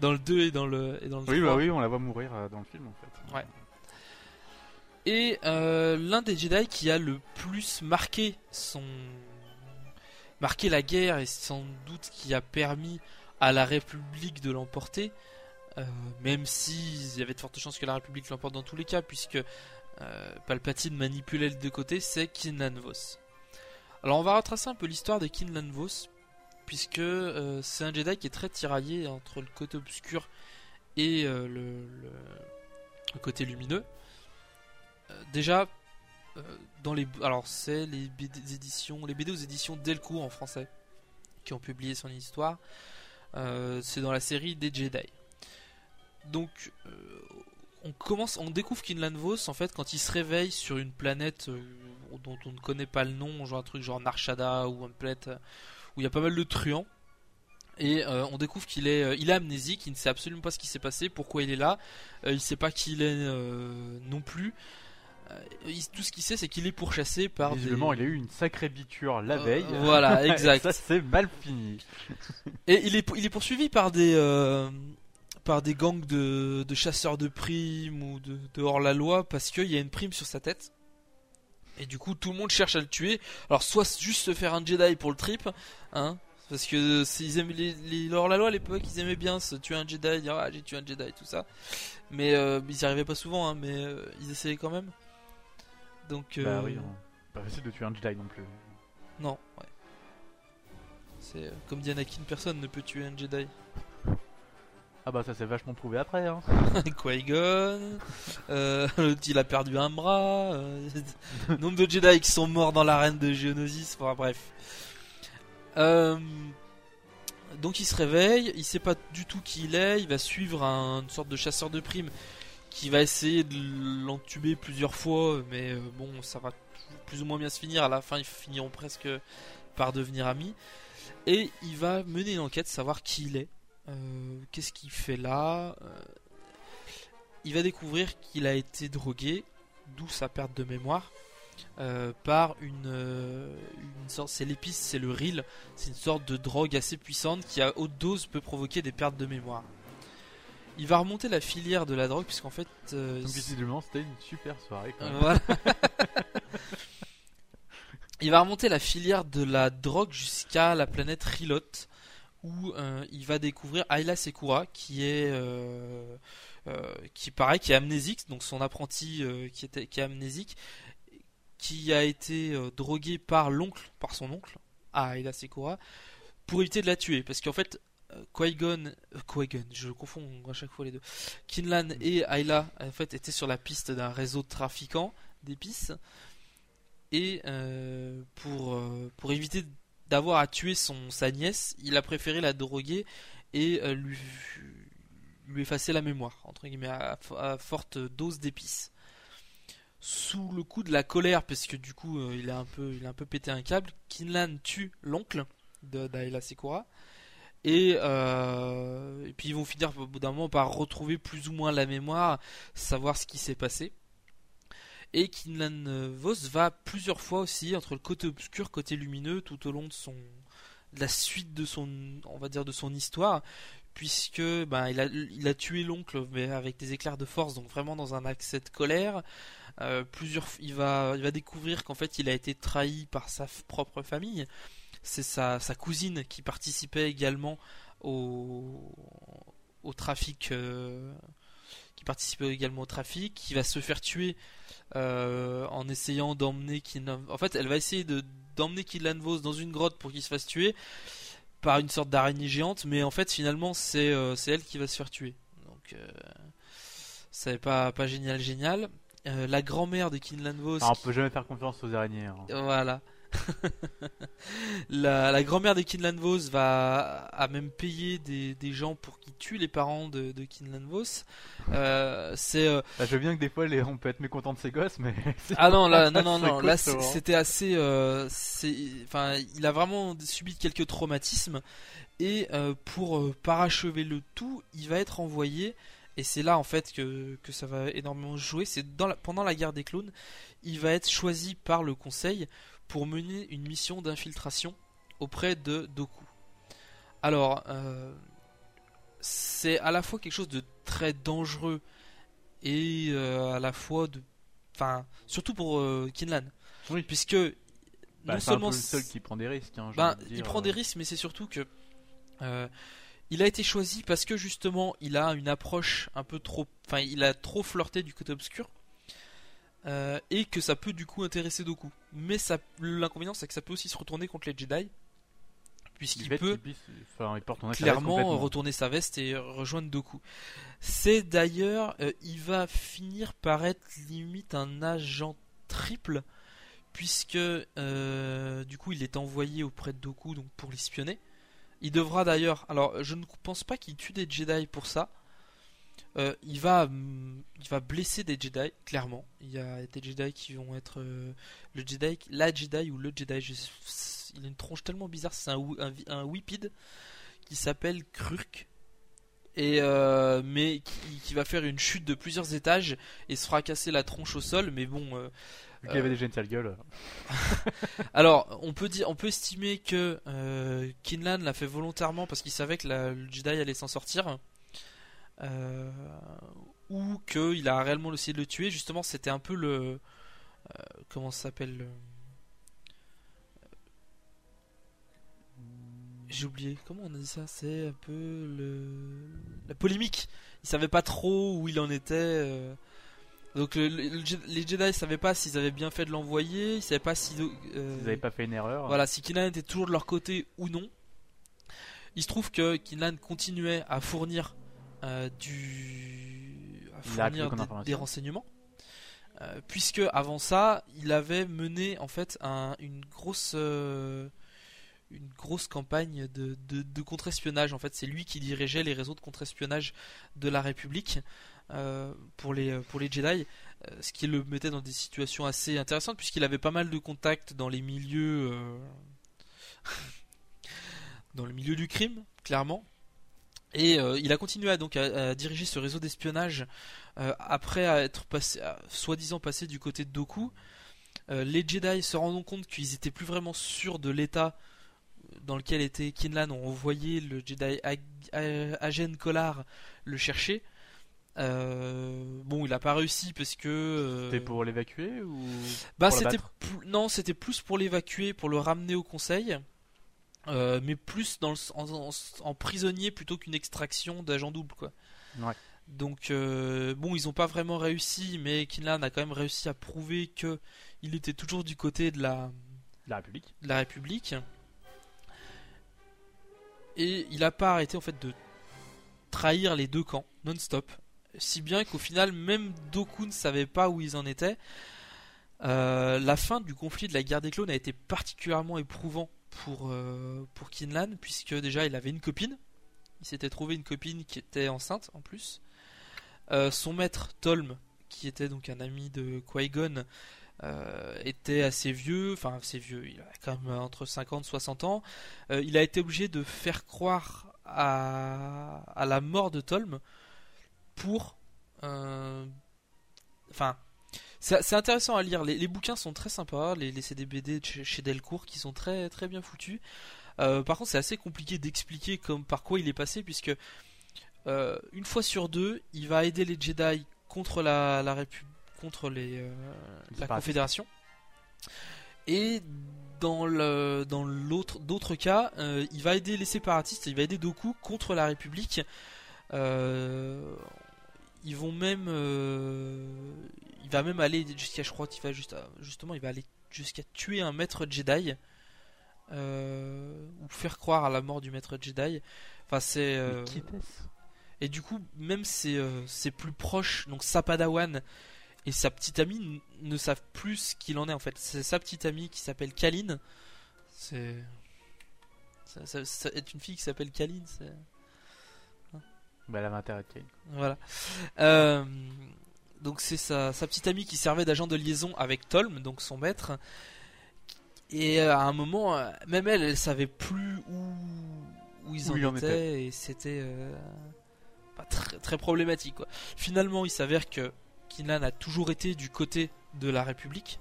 Dans le 2 et dans le, et dans le Oui, 3. bah oui, on la voit mourir dans le film en fait. Ouais. Et euh, l'un des Jedi qui a le plus marqué son marqué la guerre et sans doute qui a permis à la République de l'emporter, euh, même s'il y avait de fortes chances que la République l'emporte dans tous les cas, puisque euh, Palpatine manipulait les deux côtés, c'est Kinlan Vos. Alors on va retracer un peu l'histoire de Kinlan Vos, puisque euh, c'est un Jedi qui est très tiraillé entre le côté obscur et le côté lumineux. Déjà, euh, dans les, alors c'est les BD éditions, les BD aux éditions Delcourt en français qui ont publié son histoire. Euh, c'est dans la série des Jedi. Donc, euh, on commence, on découvre Kinlan Vos en fait quand il se réveille sur une planète dont on ne connaît pas le nom, genre un truc genre Narshada ou une planète où il y a pas mal de truands. Et on découvre qu'il est, il est amnésique, il ne sait absolument pas ce qui s'est passé, pourquoi il est là, il sait pas qui il est non plus. Euh, il- tout ce qu'il sait, c'est qu'il est pourchassé par Visiblement, des... il a eu une sacrée biture la Euh, veille. voilà, exact. ça, c'est mal fini. Et il est, il est poursuivi par des, euh, par des gangs de, de chasseurs de primes ou de, de hors-la-loi parce qu'il y a une prime sur sa tête. Et du coup, tout le monde cherche à le tuer. Alors, soit juste se faire un Jedi pour le trip, hein, parce que c'est- ils aimaient les, les hors-la-loi à l'époque, ils aimaient bien se tuer un Jedi, dire ah j'ai tué un Jedi, tout ça. Mais euh, ils y arrivaient pas souvent, hein, mais ils essayaient quand même. Donc, Bah euh, oui, pas facile de tuer un Jedi non plus. non, ouais. C'est euh, comme dit Anakin, personne ne peut tuer un Jedi. Ah bah ça s'est vachement prouvé après. Hein. Qui-Gon, euh, l'autre, il a perdu un bras, euh, nombre de Jedi qui sont morts dans l'arène de Geonosis, enfin bref. Euh, donc il se réveille, il sait pas du tout qui il est, il va suivre un- une sorte de chasseur de primes qui va essayer de l'entuber plusieurs fois, mais euh, bon, ça va plus ou moins bien se finir, à la fin ils finiront presque par devenir amis. Et il va mener une enquête, savoir qui il est. Euh, qu'est-ce qu'il fait là Euh, Il va découvrir qu'il a été drogué, d'où sa perte de mémoire, par une, une sorte, c'est l'épice, c'est le ril, c'est une sorte de drogue assez puissante qui à haute dose peut provoquer des pertes de mémoire. Il va remonter la filière de la drogue puisqu'en fait, euh, Donc visiblement c'était une super soirée. Quand même. voilà. il va remonter la filière de la drogue jusqu'à la planète Rilot, où euh, il va découvrir Ayla Sekura, qui est, euh, euh, qui pareil, qui est amnésique, donc son apprenti qui était, qui est amnésique, qui a été drogué par l'oncle, par son oncle, à Ayla Sekura, pour éviter de la tuer, parce qu'en fait. Euh, Qui-Gon, je confonds à chaque fois les deux. Kinlan et Ayla en fait étaient sur la piste d'un réseau de trafiquants d'épices et euh, pour euh, pour éviter d'avoir à tuer son sa nièce, il a préféré la droguer et euh, lui lui effacer la mémoire entre guillemets à, à forte dose d'épices. Sous le coup de la colère, parce que du coup il a un peu il a un peu pété un câble, Kinlan tue l'oncle de d'Ayla Sekura. Et, euh, et puis ils vont finir au bout d'un moment par retrouver plus ou moins la mémoire, savoir ce qui s'est passé. Et Kinlan Vos va plusieurs fois aussi entre le côté obscur, côté lumineux, tout au long de son, la suite de son, on va dire de son histoire, puisque ben il a, tué l'oncle mais avec des éclairs de force, donc vraiment dans un accès de colère. Euh, plusieurs, il va, découvrir qu'en fait il a été trahi par sa propre famille. C'est sa, sa cousine qui participait également au, au trafic, euh, qui participait également au trafic, qui va se faire tuer euh, en essayant d'emmener Kinlan. En fait, elle va essayer de d'emmener Kinlan Vos dans une grotte pour qu'il se fasse tuer par une sorte d'araignée géante, mais en fait, finalement, c'est euh, elle qui va se faire tuer. Donc, c'est pas pas génial, génial. La grand-mère de Kinlan Vos. Alors, on peut jamais faire confiance aux araignées. hein. Voilà. La, la grand-mère de Kinlan Vos va a même payer des, des gens pour qu'ils tuent les parents de, de Kinlan Vos. Euh, c'est euh, Bah, je veux bien que des fois les- on peut être mécontent de ses gosses, mais ah non là non non non là hein. c'était assez euh, enfin il a vraiment subi quelques traumatismes et euh, pour parachever le tout il va être envoyé et c'est là en fait que, que ça va énormément jouer c'est pendant la guerre des clones il va être choisi par le conseil pour mener une mission d'infiltration auprès de Doku alors euh, c'est à la fois quelque chose de très dangereux et euh, à la fois de enfin surtout pour euh, Kinlan Oui. puisque bah, non c'est un peu seulement le seul qui prend des risques. hein, ben, de il prend des risques, mais c'est surtout que il a été choisi parce que justement il a une approche un peu trop, enfin il a trop flirté du côté obscur et que ça peut du coup intéresser Doku. Mais ça, l'inconvénient c'est que ça peut aussi se retourner contre les Jedi Il puisqu'il peut enfin, il clairement retourner sa veste et rejoindre Doku. C'est d'ailleurs, euh, il va finir par être limite un agent triple, puisque euh, du coup il est envoyé auprès de Doku donc pour l'espionner. Il devra d'ailleurs, alors je ne pense pas qu'il tue des Jedi pour ça. Euh, il va, hum, il va blesser des Jedi, clairement. Il y a des Jedi qui vont être euh, le Jedi, la Jedi ou le Jedi. je- il a une tronche tellement bizarre, c'est un, un, un Whippid qui s'appelle Krurk. Et euh, mais qui, qui va faire une chute de plusieurs étages et se fera casser la tronche au sol. Mais bon, Vu qu'il avait déjà une sale gueule. alors, on peut dire, on peut estimer que Kinlan l'a fait volontairement parce qu'il savait que la, le Jedi allait s'en sortir, euh, ou qu'il a réellement essayé de le tuer. Justement, c'était un peu le, euh, comment ça s'appelle le- J'ai oublié. Comment on a dit ça? C'est un peu le la polémique. Il savait pas trop où il en était. euh. Donc le- le- les Jedi savaient pas s'ils avaient bien fait de l'envoyer. Ils savaient pas si. euh, Ils n'avaient pas fait une erreur. voilà, si Kinlan était toujours de leur côté ou non. Il se trouve que Kinlan continuait à fournir euh, du à fournir des- renseignements. Euh, puisque avant ça, il avait mené en fait un- une grosse euh, une grosse campagne de, de- de contre-espionnage. En fait, c'est lui qui dirigeait les réseaux de contre-espionnage de la République pour les pour les Jedi, ce qui le mettait dans des situations assez intéressantes puisqu'il avait pas mal de contacts dans les milieux dans le milieu du crime, clairement. Et euh, il a continué à, donc à, à diriger ce réseau d'espionnage euh, après à être passé, soi-disant passé du côté de Doku. Euh, les Jedi se rendant compte qu'ils étaient plus vraiment sûrs de l'état dans lequel était Kinlan, ont envoyé le Jedi Ag- Agen Kolar le chercher. Bon, il a pas réussi parce que. C'était pour l'évacuer ou bah, c'était non, c'était plus pour l'évacuer, pour le ramener au conseil, euh, mais plus dans le, en, en- en prisonnier plutôt qu'une extraction d'agent double, quoi. Ouais. Donc euh, bon, ils ont pas vraiment réussi, mais Kinlan a quand même réussi à prouver que il était toujours du côté de la La République. de la République. Et il a pas arrêté en fait de trahir les deux camps non-stop. Si bien qu'au final, même Doku ne savait pas où ils en étaient. Euh, la fin du conflit de la guerre des clones a été particulièrement éprouvant pour, euh, pour Kinlan, puisque déjà il avait une copine. Il s'était trouvé une copine qui était enceinte en plus. Euh, son maître Tolm, qui était donc un ami de Qui-Gon, euh, était assez vieux, enfin assez vieux, il a quand même entre 50 et 60 ans. Il a été obligé de faire croire à, à la mort de Tolm pour. Enfin. C'est intéressant à lire. Les, les bouquins sont très sympas, les, les CDBD de chez, chez Delcourt qui sont très, très bien foutus. Euh, par contre, c'est assez compliqué d'expliquer comme par quoi il est passé, puisque euh, une fois sur deux, il va aider les Jedi contre la, la Répu- contre les, euh, la. Confédération. Et dans le dans l'autre d'autres cas, il va aider les séparatistes, il va aider Doku contre la République. Euh, ils vont même, euh, il va même aller jusqu'à, je crois qu'il va juste, justement, il va aller jusqu'à tuer un maître Jedi. euh, ou faire croire à la mort du maître Jedi. Enfin, c'est. euh, et du coup, même ses, euh, ses plus proches, donc sa padawan et sa petite amie, ne savent plus ce qu'il en est en fait. C'est sa petite amie qui s'appelle Kaline. C'est. Ça, ça- ça- être une fille qui s'appelle Kaline, c'est. Bah, elle avait intérêt de Kane. Voilà. Euh, donc c'est sa, sa petite amie qui servait d'agent de liaison avec Tolm, donc son maître. Et euh, à un moment, euh, même elle, elle savait plus où, où ils Où en il en étaient, et c'était euh, pas très, très problématique. Quoi. Finalement, il s'avère que Kinlan a toujours été du côté de la République,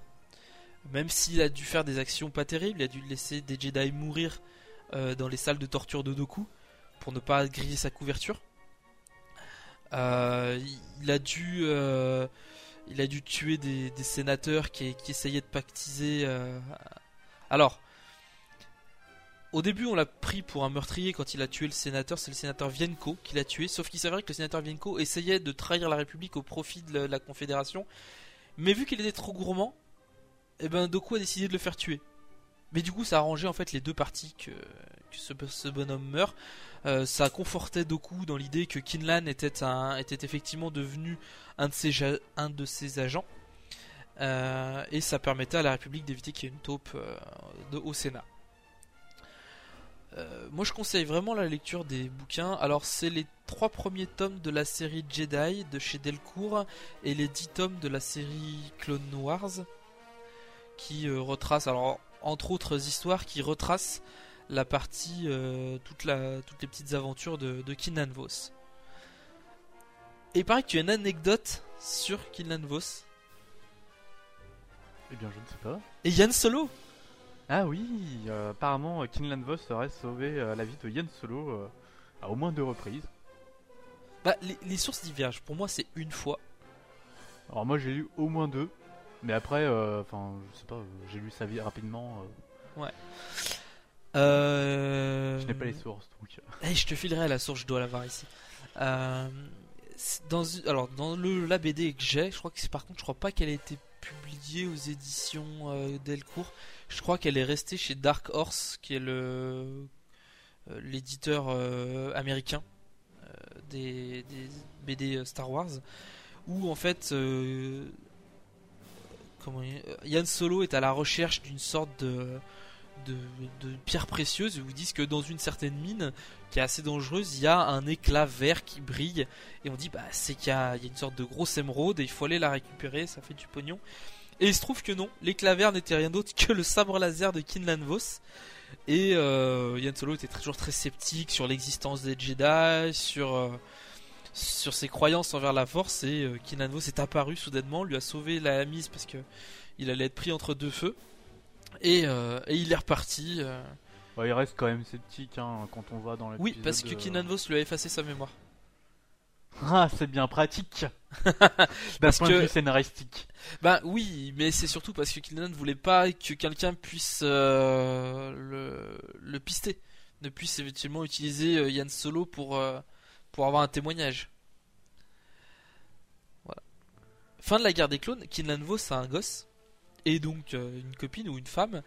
même s'il a dû faire des actions pas terribles, il a dû laisser des Jedi mourir euh, dans les salles de torture de Doku pour ne pas griller sa couverture. Euh, il a dû, euh, il a dû tuer des, sénateurs qui, essayaient de pactiser. euh. Alors, au début, on l'a pris pour un meurtrier quand il a tué le sénateur. C'est le sénateur Vienko qui l'a tué. Sauf qu'il s'avérait que le sénateur Vienko essayait de trahir la République au profit de la, Confédération. Mais vu qu'il était trop gourmand, eh ben Doku a décidé de le faire tuer. Mais du coup, ça a arrangé en fait les deux parties que, que ce, ce bonhomme meurt. Euh, ça confortait Doku dans l'idée que Kinlan était, effectivement devenu un de ses, agents. Euh, et ça permettait à la République d'éviter qu'il y ait une taupe euh, de- au Sénat. Moi je conseille vraiment la lecture des bouquins. Alors c'est les trois premiers tomes de la série Jedi de chez Delcourt et les dix tomes de la série Clone Wars qui retracent, alors entre autres histoires, qui retracent la partie, euh, toute la, toutes les petites aventures de, de Kinlan Vos. Et il paraît que tu as une anecdote sur Kinlan Vos. Eh bien, je ne sais pas. Et Yann Solo Ah oui, euh, apparemment, euh, Kinlan Voss aurait sauvé euh, la vie de Yann Solo euh, à au moins deux reprises. Bah, les, les sources divergent. Pour moi, c'est une fois. Alors moi, j'ai lu au moins deux, mais après, enfin, je sais pas, j'ai lu sa vie rapidement. euh, Euh... je n'ai pas les sources, donc. euh, Eh, je te filerai la source, je dois l'avoir ici. Euh, dans, alors, dans le, la BD que j'ai, je crois que par contre, je crois pas qu'elle ait été publiée aux éditions euh, Delcourt. Je crois qu'elle est restée chez Dark Horse, qui est le l'éditeur américain des, des BD Star Wars, où en fait, comment Yann Solo est à la recherche d'une sorte de, de, de pierre précieuse. Ils vous disent que dans une certaine mine qui est assez dangereuse, il y a un éclat vert qui brille, et on dit bah c'est qu'il y, a une sorte de grosse émeraude et il faut aller la récupérer, ça fait du pognon. Et il se trouve que non, l'éclat vert n'était rien d'autre que le sabre laser de Kinlan Vos. Et euh, Yann Solo était toujours très sceptique sur l'existence des Jedi, sur, euh, sur ses croyances envers la Force. Et euh, Kinlan est apparu soudainement, lui a sauvé la mise parce que il allait être pris entre deux feux. Et, euh, et il est reparti. euh. Ouais, il reste quand même sceptique hein, quand on va dans l'épisode. Oui, parce que de- Kinlan Vos lui a effacé sa mémoire. Ah, c'est bien pratique. D'un Parce point que- de vue scénaristique. Ben oui, mais c'est surtout parce que Kinlan ne voulait pas que quelqu'un puisse euh, le, le pister, ne puisse éventuellement utiliser euh, Yann Solo pour, euh, pour avoir un témoignage. Voilà. Fin de la guerre des clones, Kinlan Vos a un gosse, et donc euh, une copine ou une femme,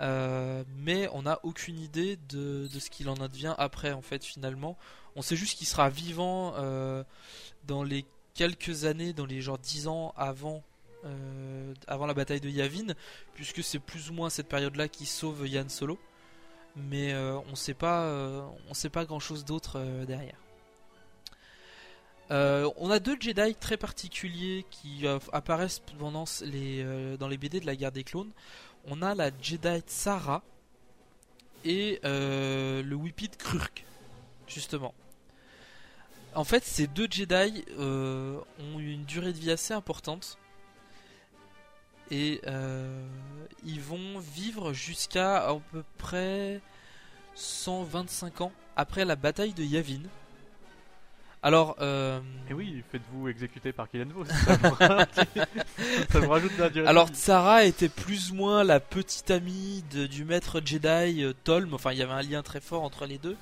euh, mais on n'a aucune idée de, de ce qu'il en advient après en fait finalement. On sait juste qu'il sera vivant euh, dans les quelques années, dans les genre 10 ans avant avant la bataille de Yavin, puisque c'est plus ou moins cette période-là qui sauve Yann Solo. Mais euh, on sait pas, euh, on sait pas grand-chose d'autre derrière. Euh, on a deux Jedi très particuliers qui euh, apparaissent pendant les, euh, dans les BD de la guerre des clones. On a la Jedi Tsara et le Whippet Krurk, justement. En fait, ces deux Jedi ont une durée de vie assez importante et ils vont vivre jusqu'à à peu près 125 ans après la bataille de Yavin. Alors, euh, Et oui, faites-vous exécuter par Kylian Vos. Ça ça vous rajoute de la durée. alors. Tsara était plus ou moins la petite amie de- du maître Jedi euh, Tolm. Enfin, il y avait un lien très fort entre les deux.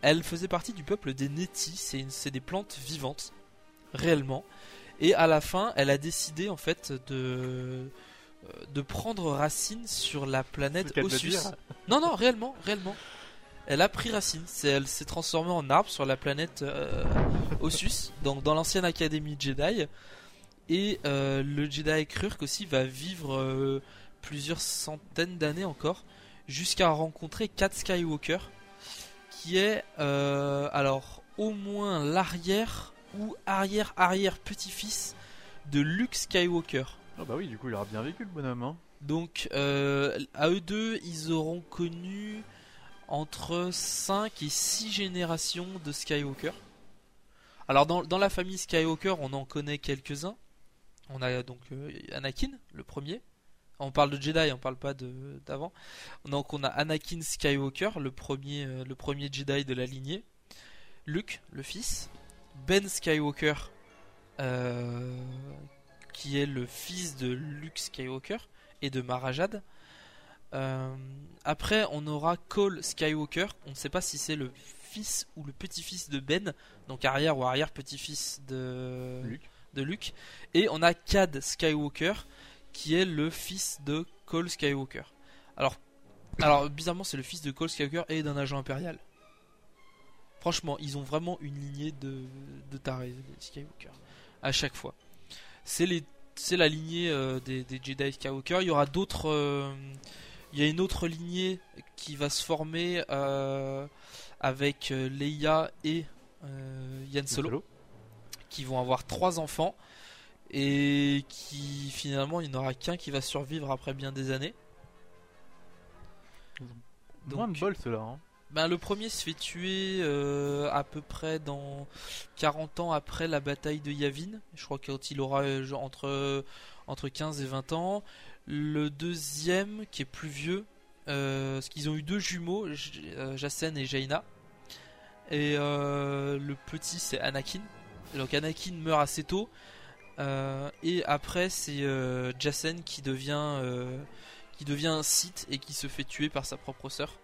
Elle faisait partie du peuple des Neti. C'est des plantes vivantes, réellement. Et à la fin, elle a décidé en fait de euh, de prendre racine sur la planète Ossus. Non, non, réellement, réellement. Elle a pris racine. Elle s'est transformée en arbre sur la planète euh, Ossus, donc dans l'ancienne académie Jedi. Et euh, le Jedi Krurk aussi va vivre euh, plusieurs centaines d'années encore, jusqu'à rencontrer Kat Skywalker, qui est alors au moins l'arrière ou arrière arrière petit-fils de Luke Skywalker. Ah bah oui, du coup, il aura bien vécu le bonhomme. Hein. Donc, à eux deux, ils auront connu entre 5 et 6 générations de Skywalker. Alors, dans, la famille Skywalker, on en connaît quelques-uns. On a donc euh, Anakin, le premier. On parle de Jedi, on parle pas d'avant. Donc, on a Anakin Skywalker, le premier, euh, le premier Jedi de la lignée. Luke, le fils. Ben Skywalker, euh, qui est le fils de Luke Skywalker et de Marajad. Euh, après, on aura Cole Skywalker. On ne sait pas si c'est le fils ou le petit-fils de Ben, donc arrière ou arrière petit-fils de Luke. de Luke. Et on a Cad Skywalker, qui est le fils de Cole Skywalker. Alors, alors bizarrement, c'est le fils de Cole Skywalker et d'un agent impérial. Franchement, ils ont vraiment une lignée de, de tarés, Skywalker, à chaque fois. C'est les c'est la lignée euh, des, des Jedi Skywalker. Il y aura d'autres. euh, il y a une autre lignée qui va se former euh, avec euh, Leia et euh, Yann Solo, qui vont avoir trois enfants et qui finalement il n'y en aura qu'un qui va survivre après bien des années. Moins de Donc- bol, ceux-là. Hein. Ben, le premier se fait tuer euh, à peu près dans 40 ans après la bataille de Yavin. Je crois qu'il aura euh, entre, entre 15 et 20 ans. Le deuxième, qui est plus vieux, euh, parce qu'ils ont eu deux jumeaux, euh, Jacen et Jaina. Et euh, le petit, c'est Anakin. Donc Anakin meurt assez tôt. Et après, c'est Jacen qui devient, qui devient un Sith et qui se fait tuer par sa propre sœur.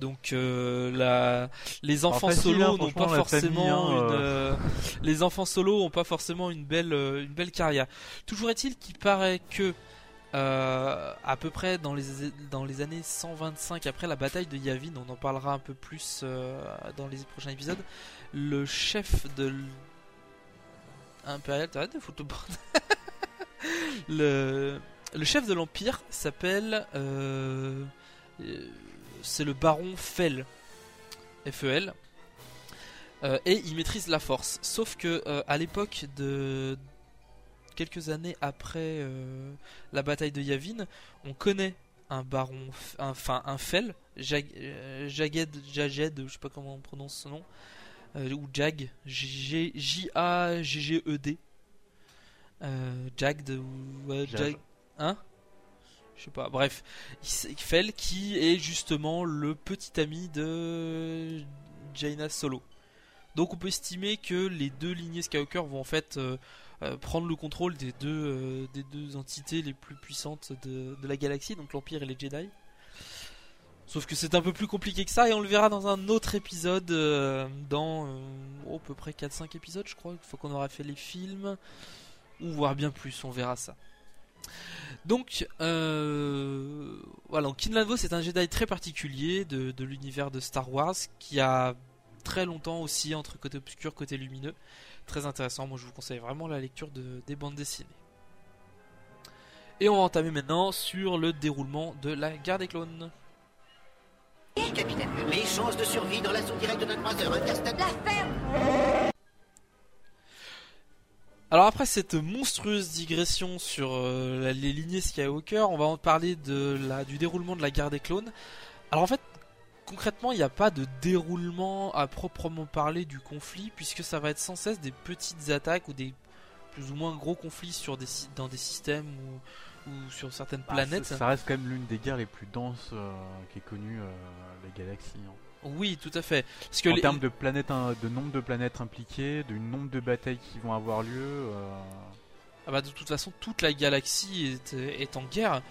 Donc la... les enfants facile, solo hein, n'ont pas forcément famille, hein, une les enfants solo ont pas forcément une belle une belle carrière. Toujours est-il qu'il paraît que euh, à peu près dans les, dans les années 125 après la bataille de Yavin, on en parlera un peu plus euh, dans les prochains épisodes, le chef de Impérial, t'arrêtes de foutre le bordel. le, le chef de l'Empire s'appelle... euh, c'est le baron Fell. F-E-L. Euh, et il maîtrise la force. Sauf que euh, à l'époque de quelques années après euh, la bataille de Yavin, on connaît un baron, f- un- enfin un Fell, Jag, euh, Jaged, Jaged, je sais pas comment on prononce son nom, ou Jag, J- J-A-G-G-E-D, euh, Jagd ou ouais, Jag. Jag, hein? Je sais pas. Bref, Fell qui est justement le petit ami de Jaina Solo. Donc on peut estimer que les deux lignées Skywalker vont en fait euh, euh, prendre le contrôle des deux, euh, des deux entités les plus puissantes de, la galaxie, donc l'Empire et les Jedi. Sauf que c'est un peu plus compliqué que ça et on le verra dans un autre épisode dans oh, à peu près 4-5 épisodes je crois, une fois qu'on aura fait les films, ou voire bien plus, on verra ça. Donc, euh, voilà, donc Kinlan Vos c'est un Jedi très particulier de, de l'univers de Star Wars qui a très longtemps aussi entre côté obscur, côté lumineux. Très intéressant, moi je vous conseille vraiment la lecture de, des bandes dessinées. Et on va entamer maintenant sur le déroulement de la guerre des clones. Capitaine, les chances de survie dans l'assaut direct d'un croiseur interstellaire. Alors après cette monstrueuse digression sur euh, les lignées Skywalker, on va en parler de la, du déroulement de la guerre des clones. Alors en fait, concrètement, il n'y a pas de déroulement à proprement parler du conflit, puisque ça va être sans cesse des petites attaques ou des plus ou moins gros conflits sur des, dans des systèmes ou, ou sur certaines Bah, planètes. ça, ça reste quand même l'une des guerres les plus denses euh, qui est connue euh, la galaxie. hein. Oui, tout à fait. Parce que en les- termes de planètes, hein, de nombre de planètes impliquées, du nombre de batailles qui vont avoir lieu. euh, Ah bah de toute façon, toute la galaxie est, est en guerre.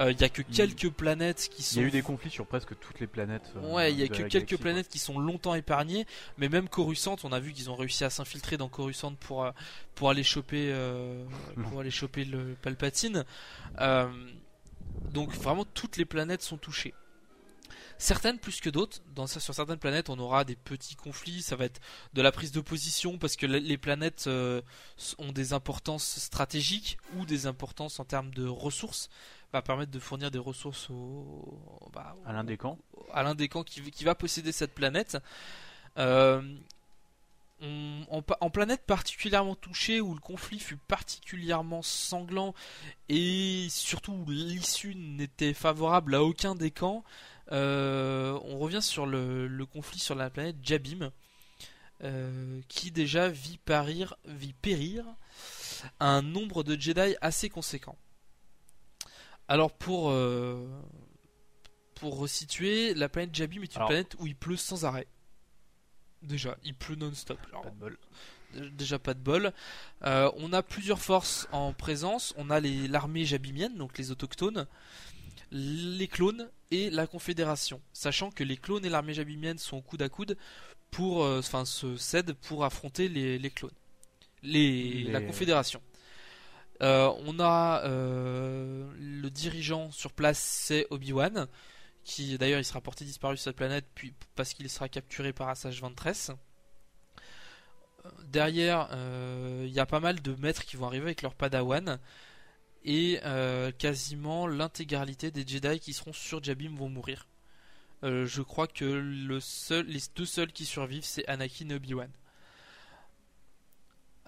Euh, Il y a que Il- quelques planètes qui Il sont y a eu des conflits sur presque toutes les planètes. euh, Ouais, il y a que quelques galaxie, quoi. planètes qui sont longtemps épargnées, mais même Coruscant, on a vu qu'ils ont réussi à s'infiltrer dans Coruscant pour euh, pour aller choper euh, pour aller choper le Palpatine. Euh, donc vraiment toutes les planètes sont touchées. Certaines plus que d'autres. Dans, sur certaines planètes, on aura des petits conflits. Ça va être de la prise de position parce que les planètes euh, ont des importances stratégiques ou des importances en termes de ressources. Va permettre de fournir des ressources au, bah, À l'un des camps. à l'un des camps qui, qui va posséder cette planète. Euh, on- en, en planète particulièrement touchée où le conflit fut particulièrement sanglant et surtout où l'issue n'était favorable à aucun des camps, on revient sur le, le conflit sur la planète Jabim, euh, qui déjà vit périr, vit périr un nombre de Jedi assez conséquent. Alors pour euh, pour resituer, la planète Jabim est une Alors- planète où il pleut sans arrêt. Déjà, il pleut non-stop. Alors, Pas de bol. déjà pas de bol. Euh, on a plusieurs forces en présence. On a les- l'armée jabimienne, donc les autochtones, les clones et la confédération. Sachant que les clones et l'armée jabimienne sont coude à coude pour, euh, enfin, se cèdent pour affronter les, les clones, les, Les- la confédération. Euh, on a euh, le dirigeant sur place, c'est Obi-Wan, qui d'ailleurs il sera porté disparu sur cette planète puis parce qu'il sera capturé par Assage Ventress. Euh, Derrière, il y a pas mal de maîtres qui vont arriver avec leur padawan et euh, quasiment l'intégralité des Jedi qui seront sur Jabim vont mourir. Euh, je crois que les deux seuls qui survivent, c'est Anakin et Obi-Wan.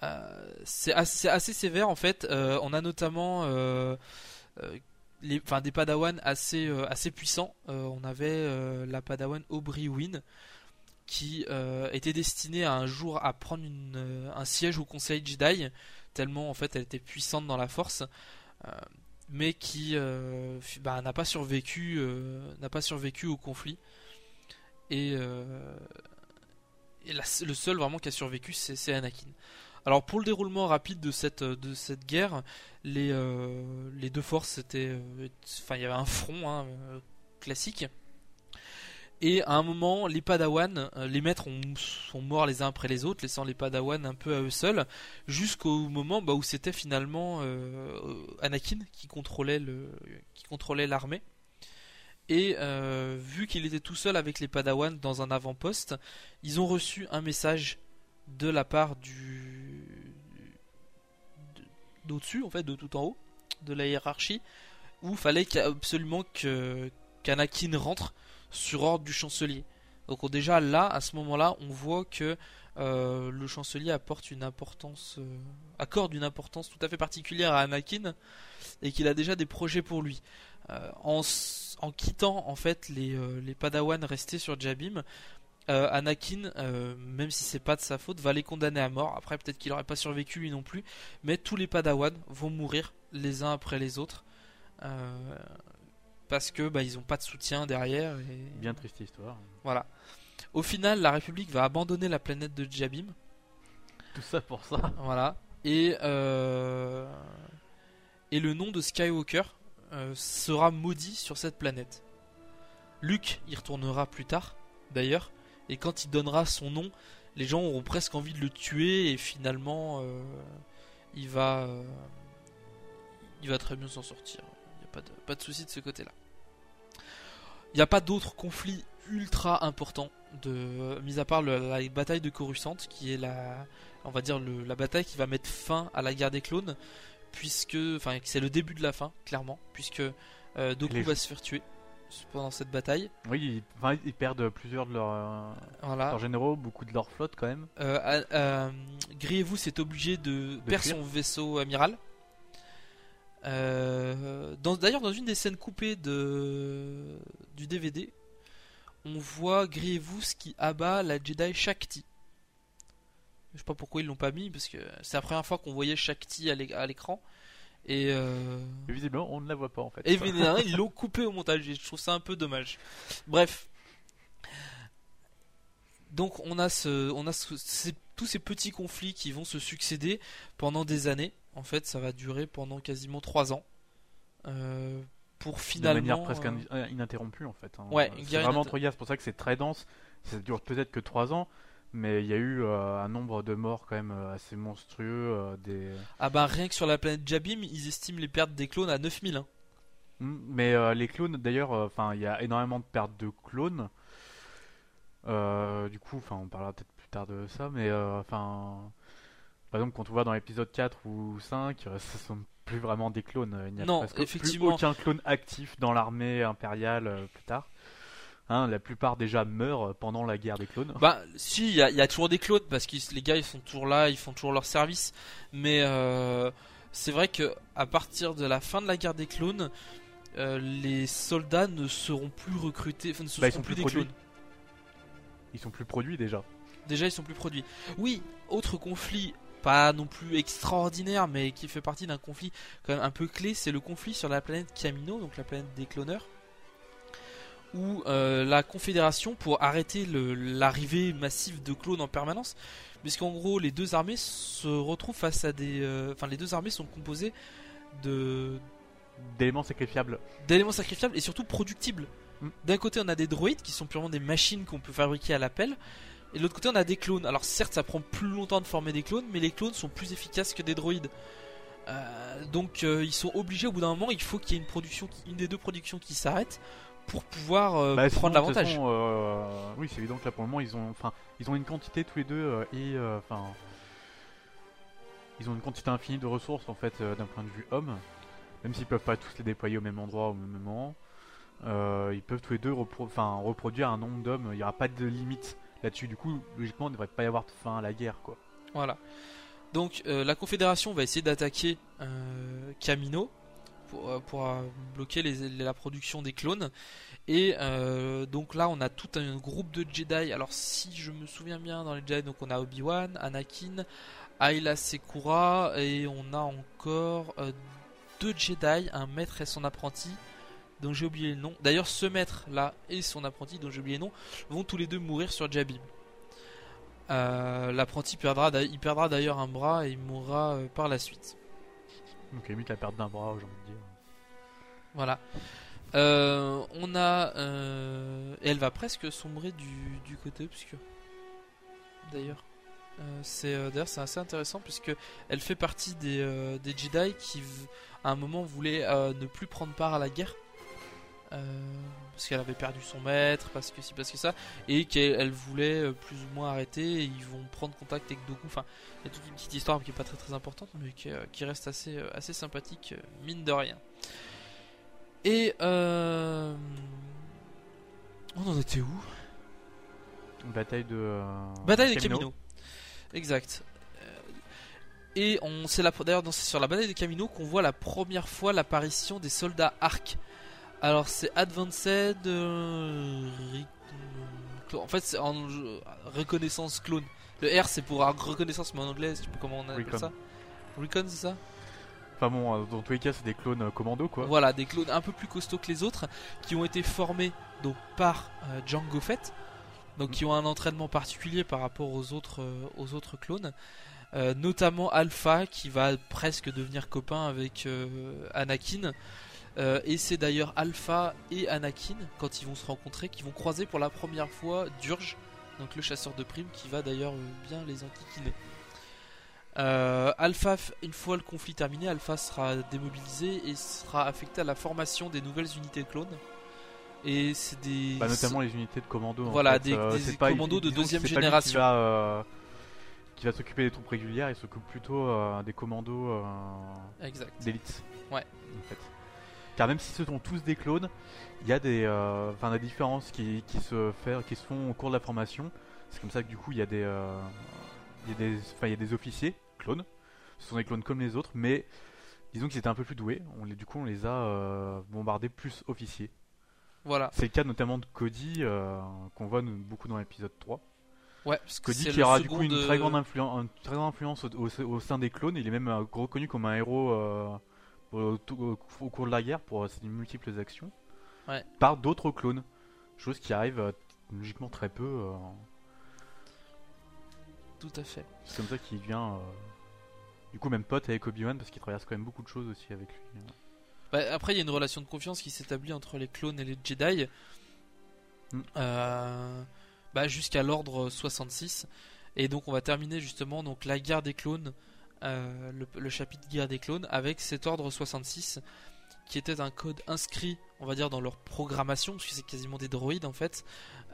Euh, c'est assez, assez sévère en fait. On a notamment des Padawan assez, puissants. On avait la Padawan Aubrey Wynn qui était destinée à un jour à prendre un siège au Conseil Jedi, tellement en fait elle était puissante dans la Force, mais qui euh, bah, n'a pas survécu, euh, n'a pas survécu au conflit. Et, euh, le seul vraiment qui a survécu, c'est Anakin. Alors pour le déroulement rapide de cette de cette guerre, les euh, les deux forces euh, enfin il y avait un front hein, euh, classique. Et à un moment, les Padawan, euh, les maîtres ont, sont morts les uns après les autres, laissant les Padawan un peu à eux seuls, jusqu'au moment bah, où c'était finalement euh, Anakin qui contrôlait le, qui contrôlait l'armée. Et euh, vu qu'il était tout seul avec les Padawan dans un avant-poste, ils ont reçu un message de la part du de- d'au-dessus, en fait, de tout en haut, de la hiérarchie, où il fallait absolument qu'Anakin rentre sur ordre du chancelier. Donc on- déjà là, à ce moment-là, on voit que euh, le chancelier apporte une importance, euh, accorde une importance tout à fait particulière à Anakin et qu'il a déjà des projets pour lui. Euh, en, quittant en fait les, les Padawan restés sur Jabim, Anakin, même si c'est pas de sa faute, va les condamner à mort. Après, peut-être qu'il aurait pas survécu lui non plus, mais tous les Padawan vont mourir les uns après les autres parce que bah, ils ont pas de soutien derrière. Et... Bien triste histoire. Voilà. Au final, la République va abandonner la planète de Jabim. Tout ça pour ça. Voilà. Et, euh, et le nom de Skywalker euh, sera maudit sur cette planète. Luke y retournera plus tard, d'ailleurs. Et quand il donnera son nom, les gens auront presque envie de le tuer. Et finalement, euh, il va, euh, il va très bien s'en sortir. Il n'y a pas de, pas de souci de ce côté-là. Il n'y a pas d'autres conflits ultra importants, de, mis à part le- la bataille de Coruscant, qui est la, on va dire le- la bataille qui va mettre fin à la guerre des clones, puisque, enfin, c'est le début de la fin, clairement, puisque euh, Dooku Les- va se faire tuer pendant cette bataille. Oui, ils, perdent plusieurs de leurs, euh, Voilà. leurs généraux, beaucoup de leur flotte quand même. Euh, euh, Grievous est obligé de, perdre son vaisseau amiral. Euh, D'ailleurs, dans une des scènes coupées de, du DVD, on voit Grievous qui abat la Jedi Shakti. Je sais pas pourquoi ils l'ont pas mis, parce que c'est la première fois qu'on voyait Shakti à l'é- à l'écran. Et, euh, visiblement, on ne la voit pas en fait. et évidemment, ils l'ont coupé au montage. et Je trouve ça un peu dommage. Bref. Donc on a ce, on a ce- ces- tous ces petits conflits qui vont se succéder pendant des années. En fait, ça va durer pendant quasiment trois ans. Euh, pour de finalement. manière presque euh, euh, ininterrompue en fait. hein. Ouais, c'est vraiment trop c'est pour ça que c'est très dense. Ça dure peut-être que 3 ans, mais il y a eu euh, un nombre de morts quand même assez monstrueux. des... Ah bah rien que sur la planète Jabim, ils estiment les pertes des clones à 9000. hein. Hmm, Mais les clones, d'ailleurs, enfin, il y a énormément de pertes de clones. Du coup, enfin, on parlera peut-être plus tard de ça, mais enfin, par exemple, quand on voit dans l'épisode 4 ou 5, euh, ce sont plus vraiment des clones. Il n'y a Non, presque plus effectivement. aucun clone actif dans l'armée impériale euh, plus tard. Hein, la plupart déjà meurent pendant la guerre des clones. Bah si, il y, a- il y a toujours des clones parce que les gars ils sont toujours là, ils font toujours leur service. Mais euh, c'est vrai que à partir de la fin de la guerre des clones, euh, les soldats ne seront plus recrutés, enfin ne seront Bah, ils sont plus, plus des clones. Ils sont plus produits déjà. Déjà ils sont plus produits. Oui, autre conflit, pas non plus extraordinaire, mais qui fait partie d'un conflit quand même un peu clé, c'est le conflit sur la planète Camino, donc la planète des cloneurs où euh, la Confédération, pour arrêter l'arrivée massive de clones en permanence, puisqu'en gros les deux armées se retrouvent face à des... euh, Enfin les deux armées sont composées de D'éléments sacrifiables. d'éléments sacrifiables et surtout productibles. Mm. D'un côté on a des droïdes qui sont purement des machines qu'on peut fabriquer à l'appel, et de l'autre côté on a des clones. Alors certes ça prend plus longtemps de former des clones, mais les clones sont plus efficaces que des droïdes. Euh, donc euh, ils sont obligés au bout d'un moment, il faut qu'il y ait une production, qui- une des deux productions qui s'arrête pour pouvoir euh, Bah, prendre l'avantage. euh, oui, c'est évident que là pour le moment ils ont, enfin, ils ont une quantité tous les deux et, euh, enfin, ils ont une quantité infinie de ressources en fait d'un point de vue homme, même s'ils peuvent pas tous les déployer au même endroit au même moment. euh, ils peuvent tous les deux repro- reproduire un nombre d'hommes. Il n'y aura pas de limite là-dessus. Du coup, logiquement, il ne devrait pas y avoir de fin à la guerre, quoi. Voilà. Donc euh, la Confédération va essayer d'attaquer euh, Camino pour, euh, euh, bloquer la production des clones. Et donc là on a tout un groupe de Jedi. Alors si je me souviens bien dans les Jedi, donc on a Obi-Wan, Anakin, Ayla Sekura et on a encore deux Jedi, un maître et son apprenti dont j'ai oublié le nom. D'ailleurs ce maître là et son apprenti dont j'ai oublié le nom vont tous les deux mourir sur Jabim. Euh, L'apprenti perdra, il perdra d'ailleurs un bras et il mourra euh, par la suite. Donc limite la perte d'un bras, j'ai envie de dire. Voilà. Euh, on a. et elle va presque sombrer du, du côté obscur. D'ailleurs. C'est d'ailleurs c'est assez intéressant puisque elle fait partie des, des Jedi qui à un moment voulaient ne plus prendre part à la guerre parce qu'elle avait perdu son maître, parce que si parce que ça, et qu'elle elle voulait euh, plus ou moins arrêter. Et ils vont prendre contact avec Dooku. Enfin, il y a toute une petite histoire qui est pas très très importante, mais qui, euh, qui reste assez euh, assez sympathique euh, mine de rien. Et euh... on en était où? Bataille de. euh, Bataille des Camino. Exact. Euh, Et on c'est la d'ailleurs c'est sur la bataille des Camino qu'on voit la première fois l'apparition des soldats Arc. Alors c'est Advanced euh, en fait c'est en reconnaissance clone. Le R c'est pour reconnaissance mais en anglais, je sais pas comment on appelle Recon. ça. Recon c'est ça? Enfin bon, euh, dans tous les cas, c'est des clones euh, commando quoi. Voilà, des clones un peu plus costauds que les autres, qui ont été formés donc par euh, Django Fett, donc qui ont un entraînement particulier par rapport aux autres, euh, aux autres clones, Euh, notamment Alpha qui va presque devenir copain avec euh, Anakin. Euh, et c'est d'ailleurs Alpha et Anakin, quand ils vont se rencontrer, qui vont croiser pour la première fois Durge, donc le chasseur de primes, qui va d'ailleurs euh, bien les enquiquiner. Euh, Alpha, une fois le conflit terminé, Alpha sera démobilisé et sera affecté à la formation des nouvelles unités de clones. Et c'est des. Bah, notamment les unités de commando. en Voilà, fait. des- Euh, commandos de deuxième génération. Qui va, euh, s'occuper des troupes régulières, il s'occupe plutôt des commandos d'élite. Ouais. En fait. Car même si ce sont tous des clones, il y a des, euh, enfin, des différences qui, qui se fait, qui se font au cours de la formation. C'est comme ça que du coup il y a des, euh, il y a des, enfin, il y a des officiers clones. Ce sont des clones comme les autres, mais disons qu'ils étaient un peu plus doués. On les, du coup on les a euh, bombardés plus officiers. Voilà. C'est le cas notamment de Cody qu'on voit beaucoup dans l'épisode 3. Ouais, parce Cody qui aura du coup une de- très grande, influence, une très grande influence au, au- au sein des clones. Il est même reconnu comme un héros au, au- au cours de la guerre pour ses multiples actions Ouais. par d'autres clones. Chose qui arrive euh, logiquement très peu. euh, Tout à fait. c'est comme ça qu'il devient euh, du coup même pote avec Obi-Wan parce qu'il traverse quand même beaucoup de choses aussi avec lui. Bah, après, il y a une relation de confiance qui s'établit entre les clones et les Jedi. Mm. Euh, bah, jusqu'à l'ordre 66. Et donc, on va terminer justement donc, la guerre des clones, euh, le, le chapitre guerre des clones, avec cet ordre 66 qui était un code inscrit, on va dire, dans leur programmation, parce que c'est quasiment des droïdes en fait,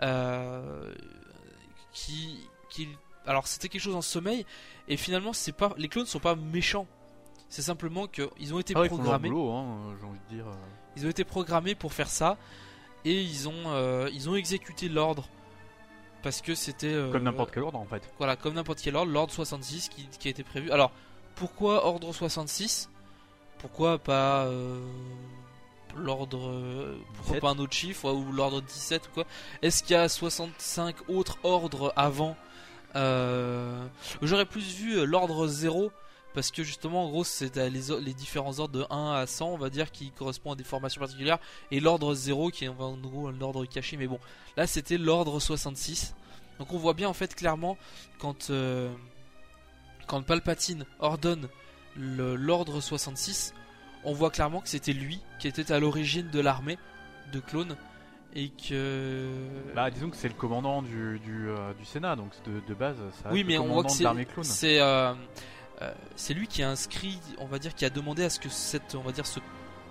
euh, qui, qui, alors c'était quelque chose en sommeil, et finalement c'est pas, les clones sont pas méchants, c'est simplement qu'ils ont été Ah programmés. boulot, hein, euh, j'ai envie de dire. Ils ont été programmés pour faire ça et ils ont euh, ils ont exécuté l'ordre parce que c'était euh, Comme n'importe quel ordre en fait. voilà comme n'importe quel ordre l'ordre 66 qui, qui a été prévu. Alors pourquoi ordre 66 Pourquoi pas euh, l'ordre euh, pourquoi 17? pas un autre chiffre ou l'ordre 17 ou quoi? Est-ce qu'il y a 65 autres ordres avant? J'aurais plus vu l'ordre 0 parce que justement en gros c'est les, différents ordres de 1 à 100 on va dire qui correspondent à des formations particulières et l'ordre 0 qui est en gros un ordre caché. Mais bon là c'était l'ordre 66 donc on voit bien en fait clairement quand euh, quand Palpatine ordonne l'ordre 66 on voit clairement que c'était lui qui était à l'origine de l'armée de clones et que Bah disons que c'est le commandant du, du, euh, du Sénat donc de, de base ça oui mais on voit que c'est c'est euh, euh, c'est lui qui a inscrit on va dire qui a demandé à ce que cette on va dire ce,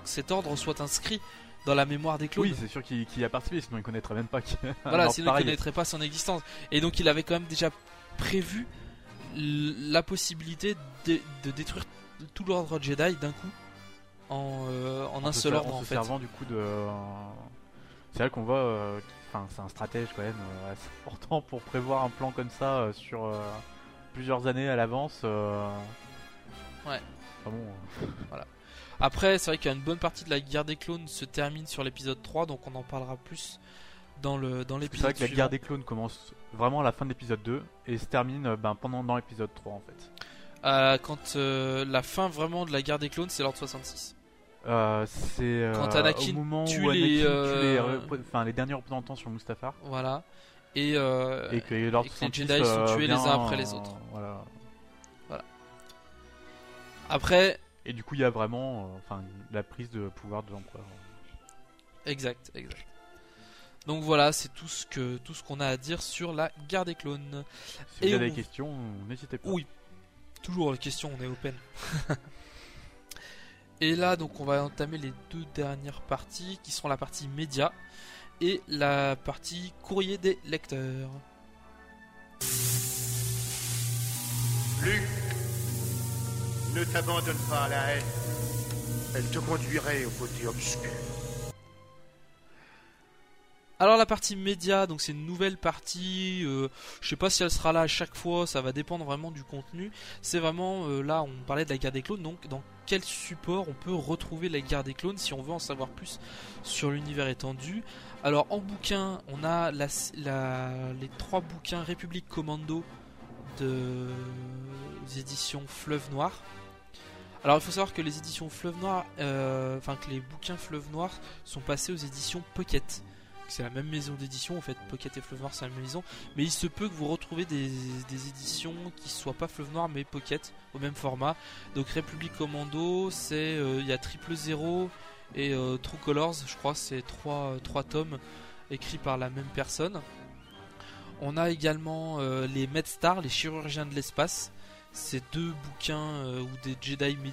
cet ordre soit inscrit dans la mémoire des clones Oui, c'est sûr qu'il y a participé, sinon il connaîtrait même pas voilà sinon il pareil. connaîtrait pas son existence et donc il avait quand même déjà prévu la possibilité de, de détruire tout l'ordre Jedi d'un coup en, euh, en En un se seul ser- ordre en en se fait servant du coup de. euh, C'est vrai qu'on voit. euh, Enfin, c'est un stratège quand même assez important pour prévoir un plan comme ça sur plusieurs années à l'avance. euh. Ouais. Bon, euh, Après, c'est vrai qu'une bonne partie de la guerre des clones se termine sur l'épisode 3, donc on en parlera plus dans le dans c'est l'épisode vrai que la guerre des clones commence vraiment à la fin de l'épisode 2 et se termine euh, ben, pendant dans l'épisode 3 en fait. Euh, quand euh, la fin vraiment de la guerre des clones, c'est l'ordre 66. Euh, c'est Quand Anakin au moment tue où les, Anakin tue les, repré- enfin, les derniers représentants sur Mustafar Voilà. Et, euh, et que l'ordre et que les 66, Jedi sont euh, tués les uns après les euh, autres. Voilà. après, Et du coup, il y a vraiment euh, enfin, la prise de pouvoir de l'empereur. exact, exact. Donc voilà, c'est tout ce que tout ce qu'on a à dire sur la guerre des clones. Si Et vous avez on- des questions, n'hésitez pas. Oui, toujours la question, on est open. et là, donc, on va entamer les deux dernières parties, qui seront la partie média et la partie courrier des lecteurs. Luc, ne t'abandonne pas à la haine. Elle te conduirait au côté obscur. Alors la partie média, donc c'est une nouvelle partie. euh, je sais pas si elle sera là à chaque fois, ça va dépendre vraiment du contenu. C'est vraiment euh, là, on parlait de la guerre des clones, donc dans quel support on peut retrouver la guerre des clones si on veut en savoir plus sur l'univers étendu. Alors en bouquin, on a les trois bouquins République Commando de éditions Fleuve Noir. Alors il faut savoir que les éditions Fleuve Noir, euh, enfin que les bouquins Fleuve Noir sont passés aux éditions Pocket. C'est la même maison d'édition, en fait, Pocket et Fleuve Noir, c'est la même maison. Mais il se peut que vous retrouvez des, éditions qui soient pas Fleuve Noir, mais Pocket, au même format. Donc République Commando, c'est euh, il y a Triple Zero et euh, True Colors, je crois, c'est trois, euh, trois tomes écrits par la même personne. On a également euh, les MedStar, les chirurgiens de l'espace. C'est deux bouquins où des Jedi mé-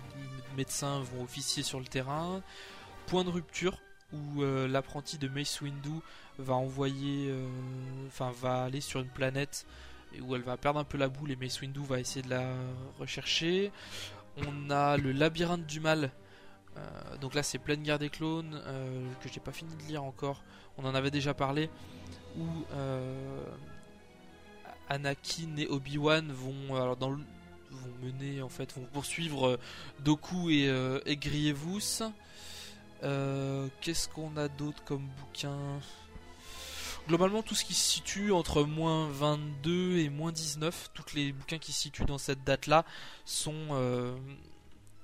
médecins vont officier sur le terrain. Point de rupture, où euh, l'apprenti de Mace Windu va envoyer, euh, va aller sur une planète où elle va perdre un peu la boule et Mace Windu va essayer de la rechercher. On a le labyrinthe du mal. euh, donc là c'est pleine guerre des clones que j'ai pas fini de lire encore. On en avait déjà parlé où Anakin et Obi-Wan vont alors mener en fait vont poursuivre Doku et, et Grievous. Euh, Qu'est-ce qu'on a d'autre comme bouquin? Globalement, tout ce qui se situe entre moins 22 et moins 19, tous les bouquins qui se situent dans cette date-là sont. euh,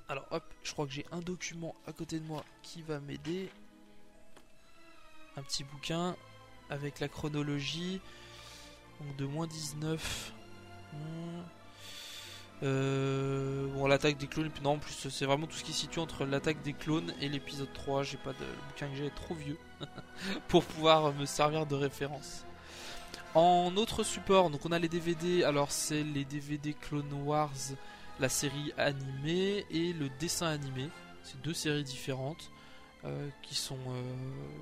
Alors, hop, je crois que j'ai un document à côté de moi qui va m'aider. Un petit bouquin avec la chronologie. Donc, de moins 19. Hmm. Euh, bon, l'attaque des clones, non, en plus, c'est vraiment tout ce qui se situe entre l'attaque des clones et l'épisode 3. J'ai pas de. Le bouquin que j'ai est trop vieux pour pouvoir me servir de référence. En autre support, donc on a les DVD. Alors, c'est les DVD Clone Wars, la série animée et le dessin animé. C'est deux séries différentes. Euh, qui sont euh,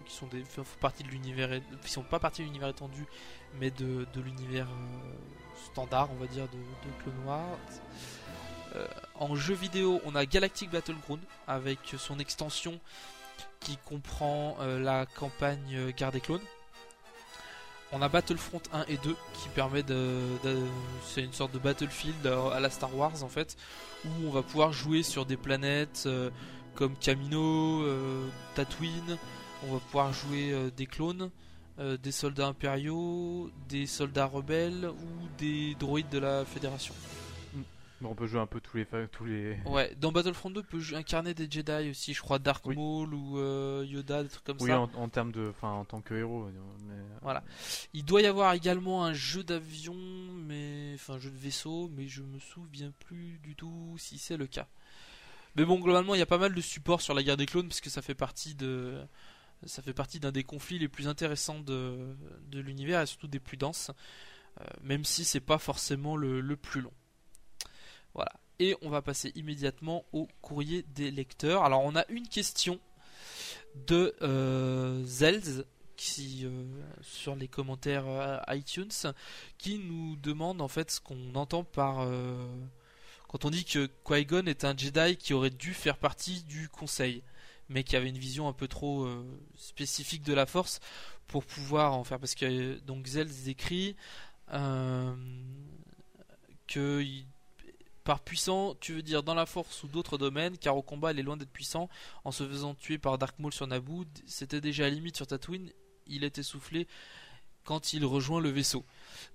qui sont des font partie de l'univers qui sont pas partie de l'univers étendu mais de, de l'univers euh, standard on va dire de, de Clone Wars. En jeu vidéo on a Galactic Battleground avec son extension qui comprend la campagne Guerre des clones. On a Battlefront 1 et 2 qui permet de, c'est une sorte de battlefield à la Star Wars en fait où on va pouvoir jouer sur des planètes comme Camino, euh, Tatooine, on va pouvoir jouer euh, des clones, euh, des soldats impériaux, des soldats rebelles ou des droïdes de la Fédération. Bon, on peut jouer un peu tous les tous les. Ouais, dans Battlefront 2, on peut incarner des Jedi aussi, je crois Dark Oui. Maul ou euh, Yoda, des trucs comme Oui, ça. en, en termes de, enfin, en tant que héros. Mais... Voilà. Il doit y avoir également un jeu d'avion, mais enfin un jeu de vaisseau, mais je me souviens plus du tout si c'est le cas. Mais bon, globalement, il y a pas mal de supports sur la guerre des clones puisque ça fait partie de ça fait partie d'un des conflits les plus intéressants de, de l'univers et surtout des plus denses, euh, même si c'est pas forcément le, le plus long. Voilà. Et on va passer immédiatement au courrier des lecteurs. Alors on a une question de euh, qui euh, sur les commentaires euh, iTunes qui nous demande en fait ce qu'on entend par quand on dit que Qui-Gon est un Jedi qui aurait dû faire partie du conseil mais qui avait une vision un peu trop euh, spécifique de la force pour pouvoir en faire parce que donc Zelz écrit euh, que par puissant, tu veux dire dans la force ou d'autres domaines, car au combat il est loin d'être puissant. En se faisant tuer par Dark Maul sur Naboo, c'était déjà à limite sur Tatooine, il est essoufflé quand il rejoint le vaisseau.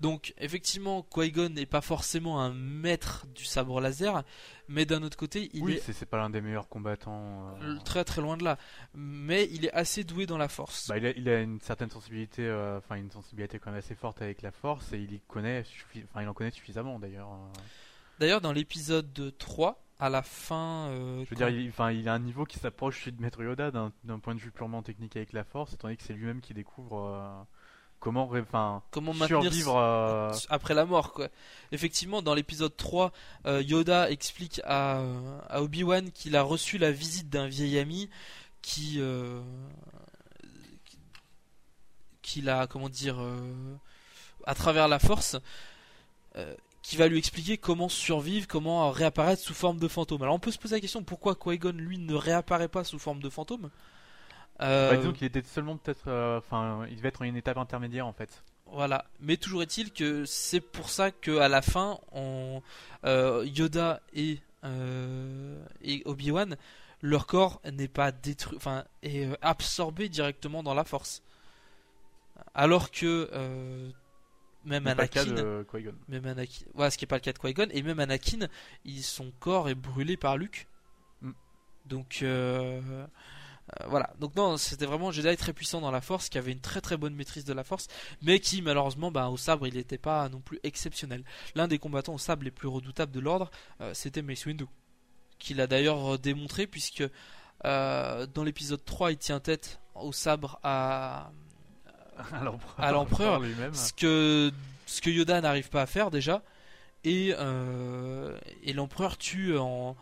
Donc effectivement, Qui-Gon n'est pas forcément un maître du sabre laser, mais d'un autre côté, il oui, est c'est c'est pas l'un des meilleurs combattants. euh, très très loin de là. Mais il est assez doué dans la force. Bah, il, a, il a une certaine sensibilité, euh, enfin une sensibilité quand même assez forte avec la force et il y connaît, suffi- enfin il en connaît suffisamment d'ailleurs. euh. D'ailleurs, dans l'épisode 3, à la fin. euh, Je veux quand- dire, il, enfin, il a un niveau qui s'approche de Maître Yoda d'un point de vue purement technique avec la Force, étant donné que c'est lui-même qui découvre comment, enfin, comment maintenir survivre. euh, après la mort quoi. Effectivement dans l'épisode 3 euh, Yoda explique à, à Obi-Wan qu'il a reçu la visite d'un vieil ami qui euh, qui- qu'il a comment dire euh, à travers la force euh, qui va lui expliquer comment survivre, comment réapparaître sous forme de fantôme. Alors on peut se poser la question pourquoi Qui-Gon lui ne réapparaît pas sous forme de fantôme? Bah, disons qu'il était seulement peut-être, euh, enfin, il devait être en une étape intermédiaire en fait. Voilà, mais toujours est-il que c'est pour ça que à la fin, on, euh, Yoda et, euh, et Obi-Wan, leur corps n'est pas détruit, enfin est euh, absorbé directement dans la Force, alors que euh, même Anakin, de même Anakin, voilà, ce qui est pas le cas de Qui-Gon, et même Anakin, il, son corps est brûlé par Luke. Mm. Donc euh, euh, voilà, donc non, c'était vraiment un Jedi très puissant dans la Force, qui avait une très très bonne maîtrise de la Force, mais qui malheureusement, bah, au sabre, il n'était pas non plus exceptionnel. L'un des combattants au sabre les plus redoutables de l'ordre, euh, c'était Mace Windu, qui l'a d'ailleurs euh, démontré puisque euh, dans l'épisode 3, il tient tête au sabre à à l'empereur, lui-même. ce que ce que Yoda n'arrive pas à faire déjà et et l'empereur tue en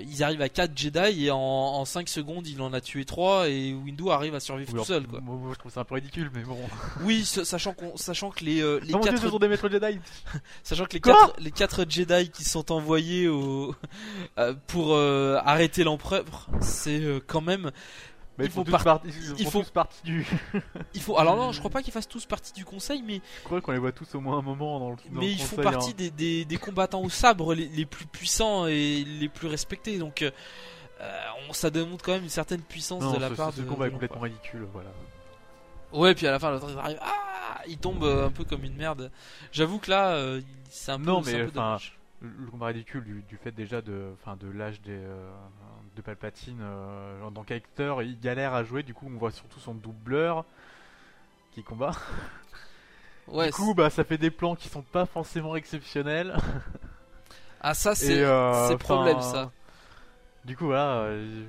ils arrivent à 4 Jedi et en, en 5 secondes il en a tué 3 et Windu arrive à survivre Oui, tout seul quoi. Moi, je trouve ça un peu ridicule, mais bon. Oui, sa- sachant qu'on sachant que les euh, les dieu, ce sont des maîtres Jedi. sachant que les Quoi quatre les quatre Jedi qui sont envoyés au euh, pour euh, arrêter l'empereur, c'est euh, quand même Mais Il ils font par- partie- ils font tous partie du. il faut alors non, je crois pas qu'ils fassent tous partie du conseil mais Je crois qu'on les voit tous au moins un moment dans le. dans mais le ils font conseil, partie hein. des, des, des combattants au sabre les, les plus puissants et les plus respectés. Donc, euh, on, ça démontre quand même une certaine puissance Non, de la ce, part ce de. combat est complètement ridicule, voilà. Ouais, puis à la fin, l'autre il arrive, ah, il tombe euh, un peu comme une merde. J'avoue que là, euh, c'est un peu. Non, mais peu le combat ridicule du, du fait déjà de, enfin, de l'âge des, de Palpatine euh, en tant qu'acteur, il galère à jouer. Du coup, on voit surtout son doubleur qui combat. Ouais. du coup, bah, ça fait des plans qui sont pas forcément exceptionnels. Ah, ça, c'est euh, problème, ça. Du coup, voilà. euh,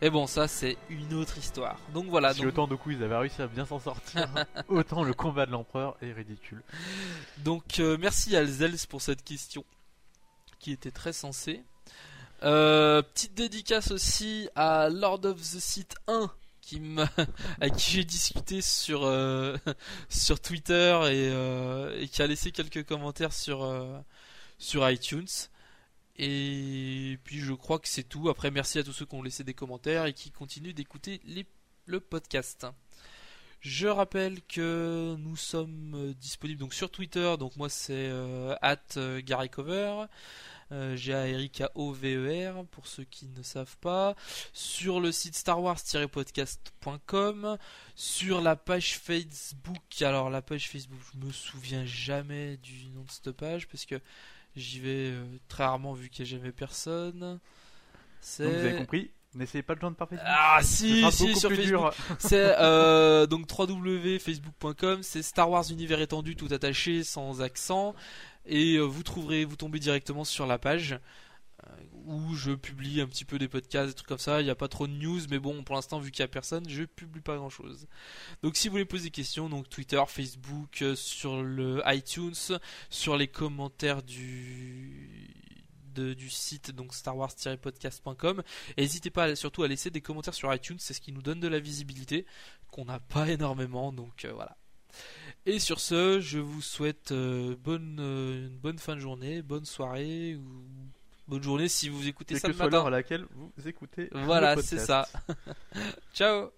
Et bon, ça, c'est une autre histoire. Donc voilà. si donc, autant de coups ils avaient réussi à bien s'en sortir, autant le combat de l'empereur est ridicule. Donc euh, merci à Zels pour cette question qui était très sensée. Euh, petite dédicace aussi à Lord of the Sith 1 qui m'a avec qui j'ai discuté sur euh, sur Twitter et, euh, et qui a laissé quelques commentaires sur sur iTunes. Et puis je crois que c'est tout. Après merci à tous ceux qui ont laissé des commentaires et qui continuent d'écouter le podcast. Je rappelle que nous sommes disponibles donc sur Twitter. Donc moi c'est at euh, Gary Cover. Euh, J'ai à Erika O-V-E-R pour ceux qui ne savent pas. Sur le site Star Wars-podcast.com. Sur la page Facebook. Alors la page Facebook, je me souviens jamais du nom de cette page parce que j'y vais euh, très rarement vu qu'il n'y a jamais personne. Donc vous avez compris, n'essayez pas de joindre par Facebook. ah si si sur Facebook c'est euh, donc www.facebook.com, c'est Star Wars univers étendu tout attaché sans accent et euh, vous trouverez vous tombez directement sur la page euh, où je publie un petit peu des podcasts des trucs comme ça, il n'y a pas trop de news mais bon pour l'instant vu qu'il y a personne, je publie pas grand-chose. Donc si vous voulez poser des questions, donc Twitter, Facebook, euh, sur le iTunes, sur les commentaires du du site donc starwars-podcast.com et n'hésitez pas surtout à laisser des commentaires sur iTunes, c'est ce qui nous donne de la visibilité qu'on n'a pas énormément, donc voilà. Et sur ce, je vous souhaite euh, bonne, euh, une bonne fin de journée, bonne soirée ou bonne journée si vous écoutez Quelle ça que le soit l'heure matin. à laquelle vous écoutez. Voilà, c'est ça. Ciao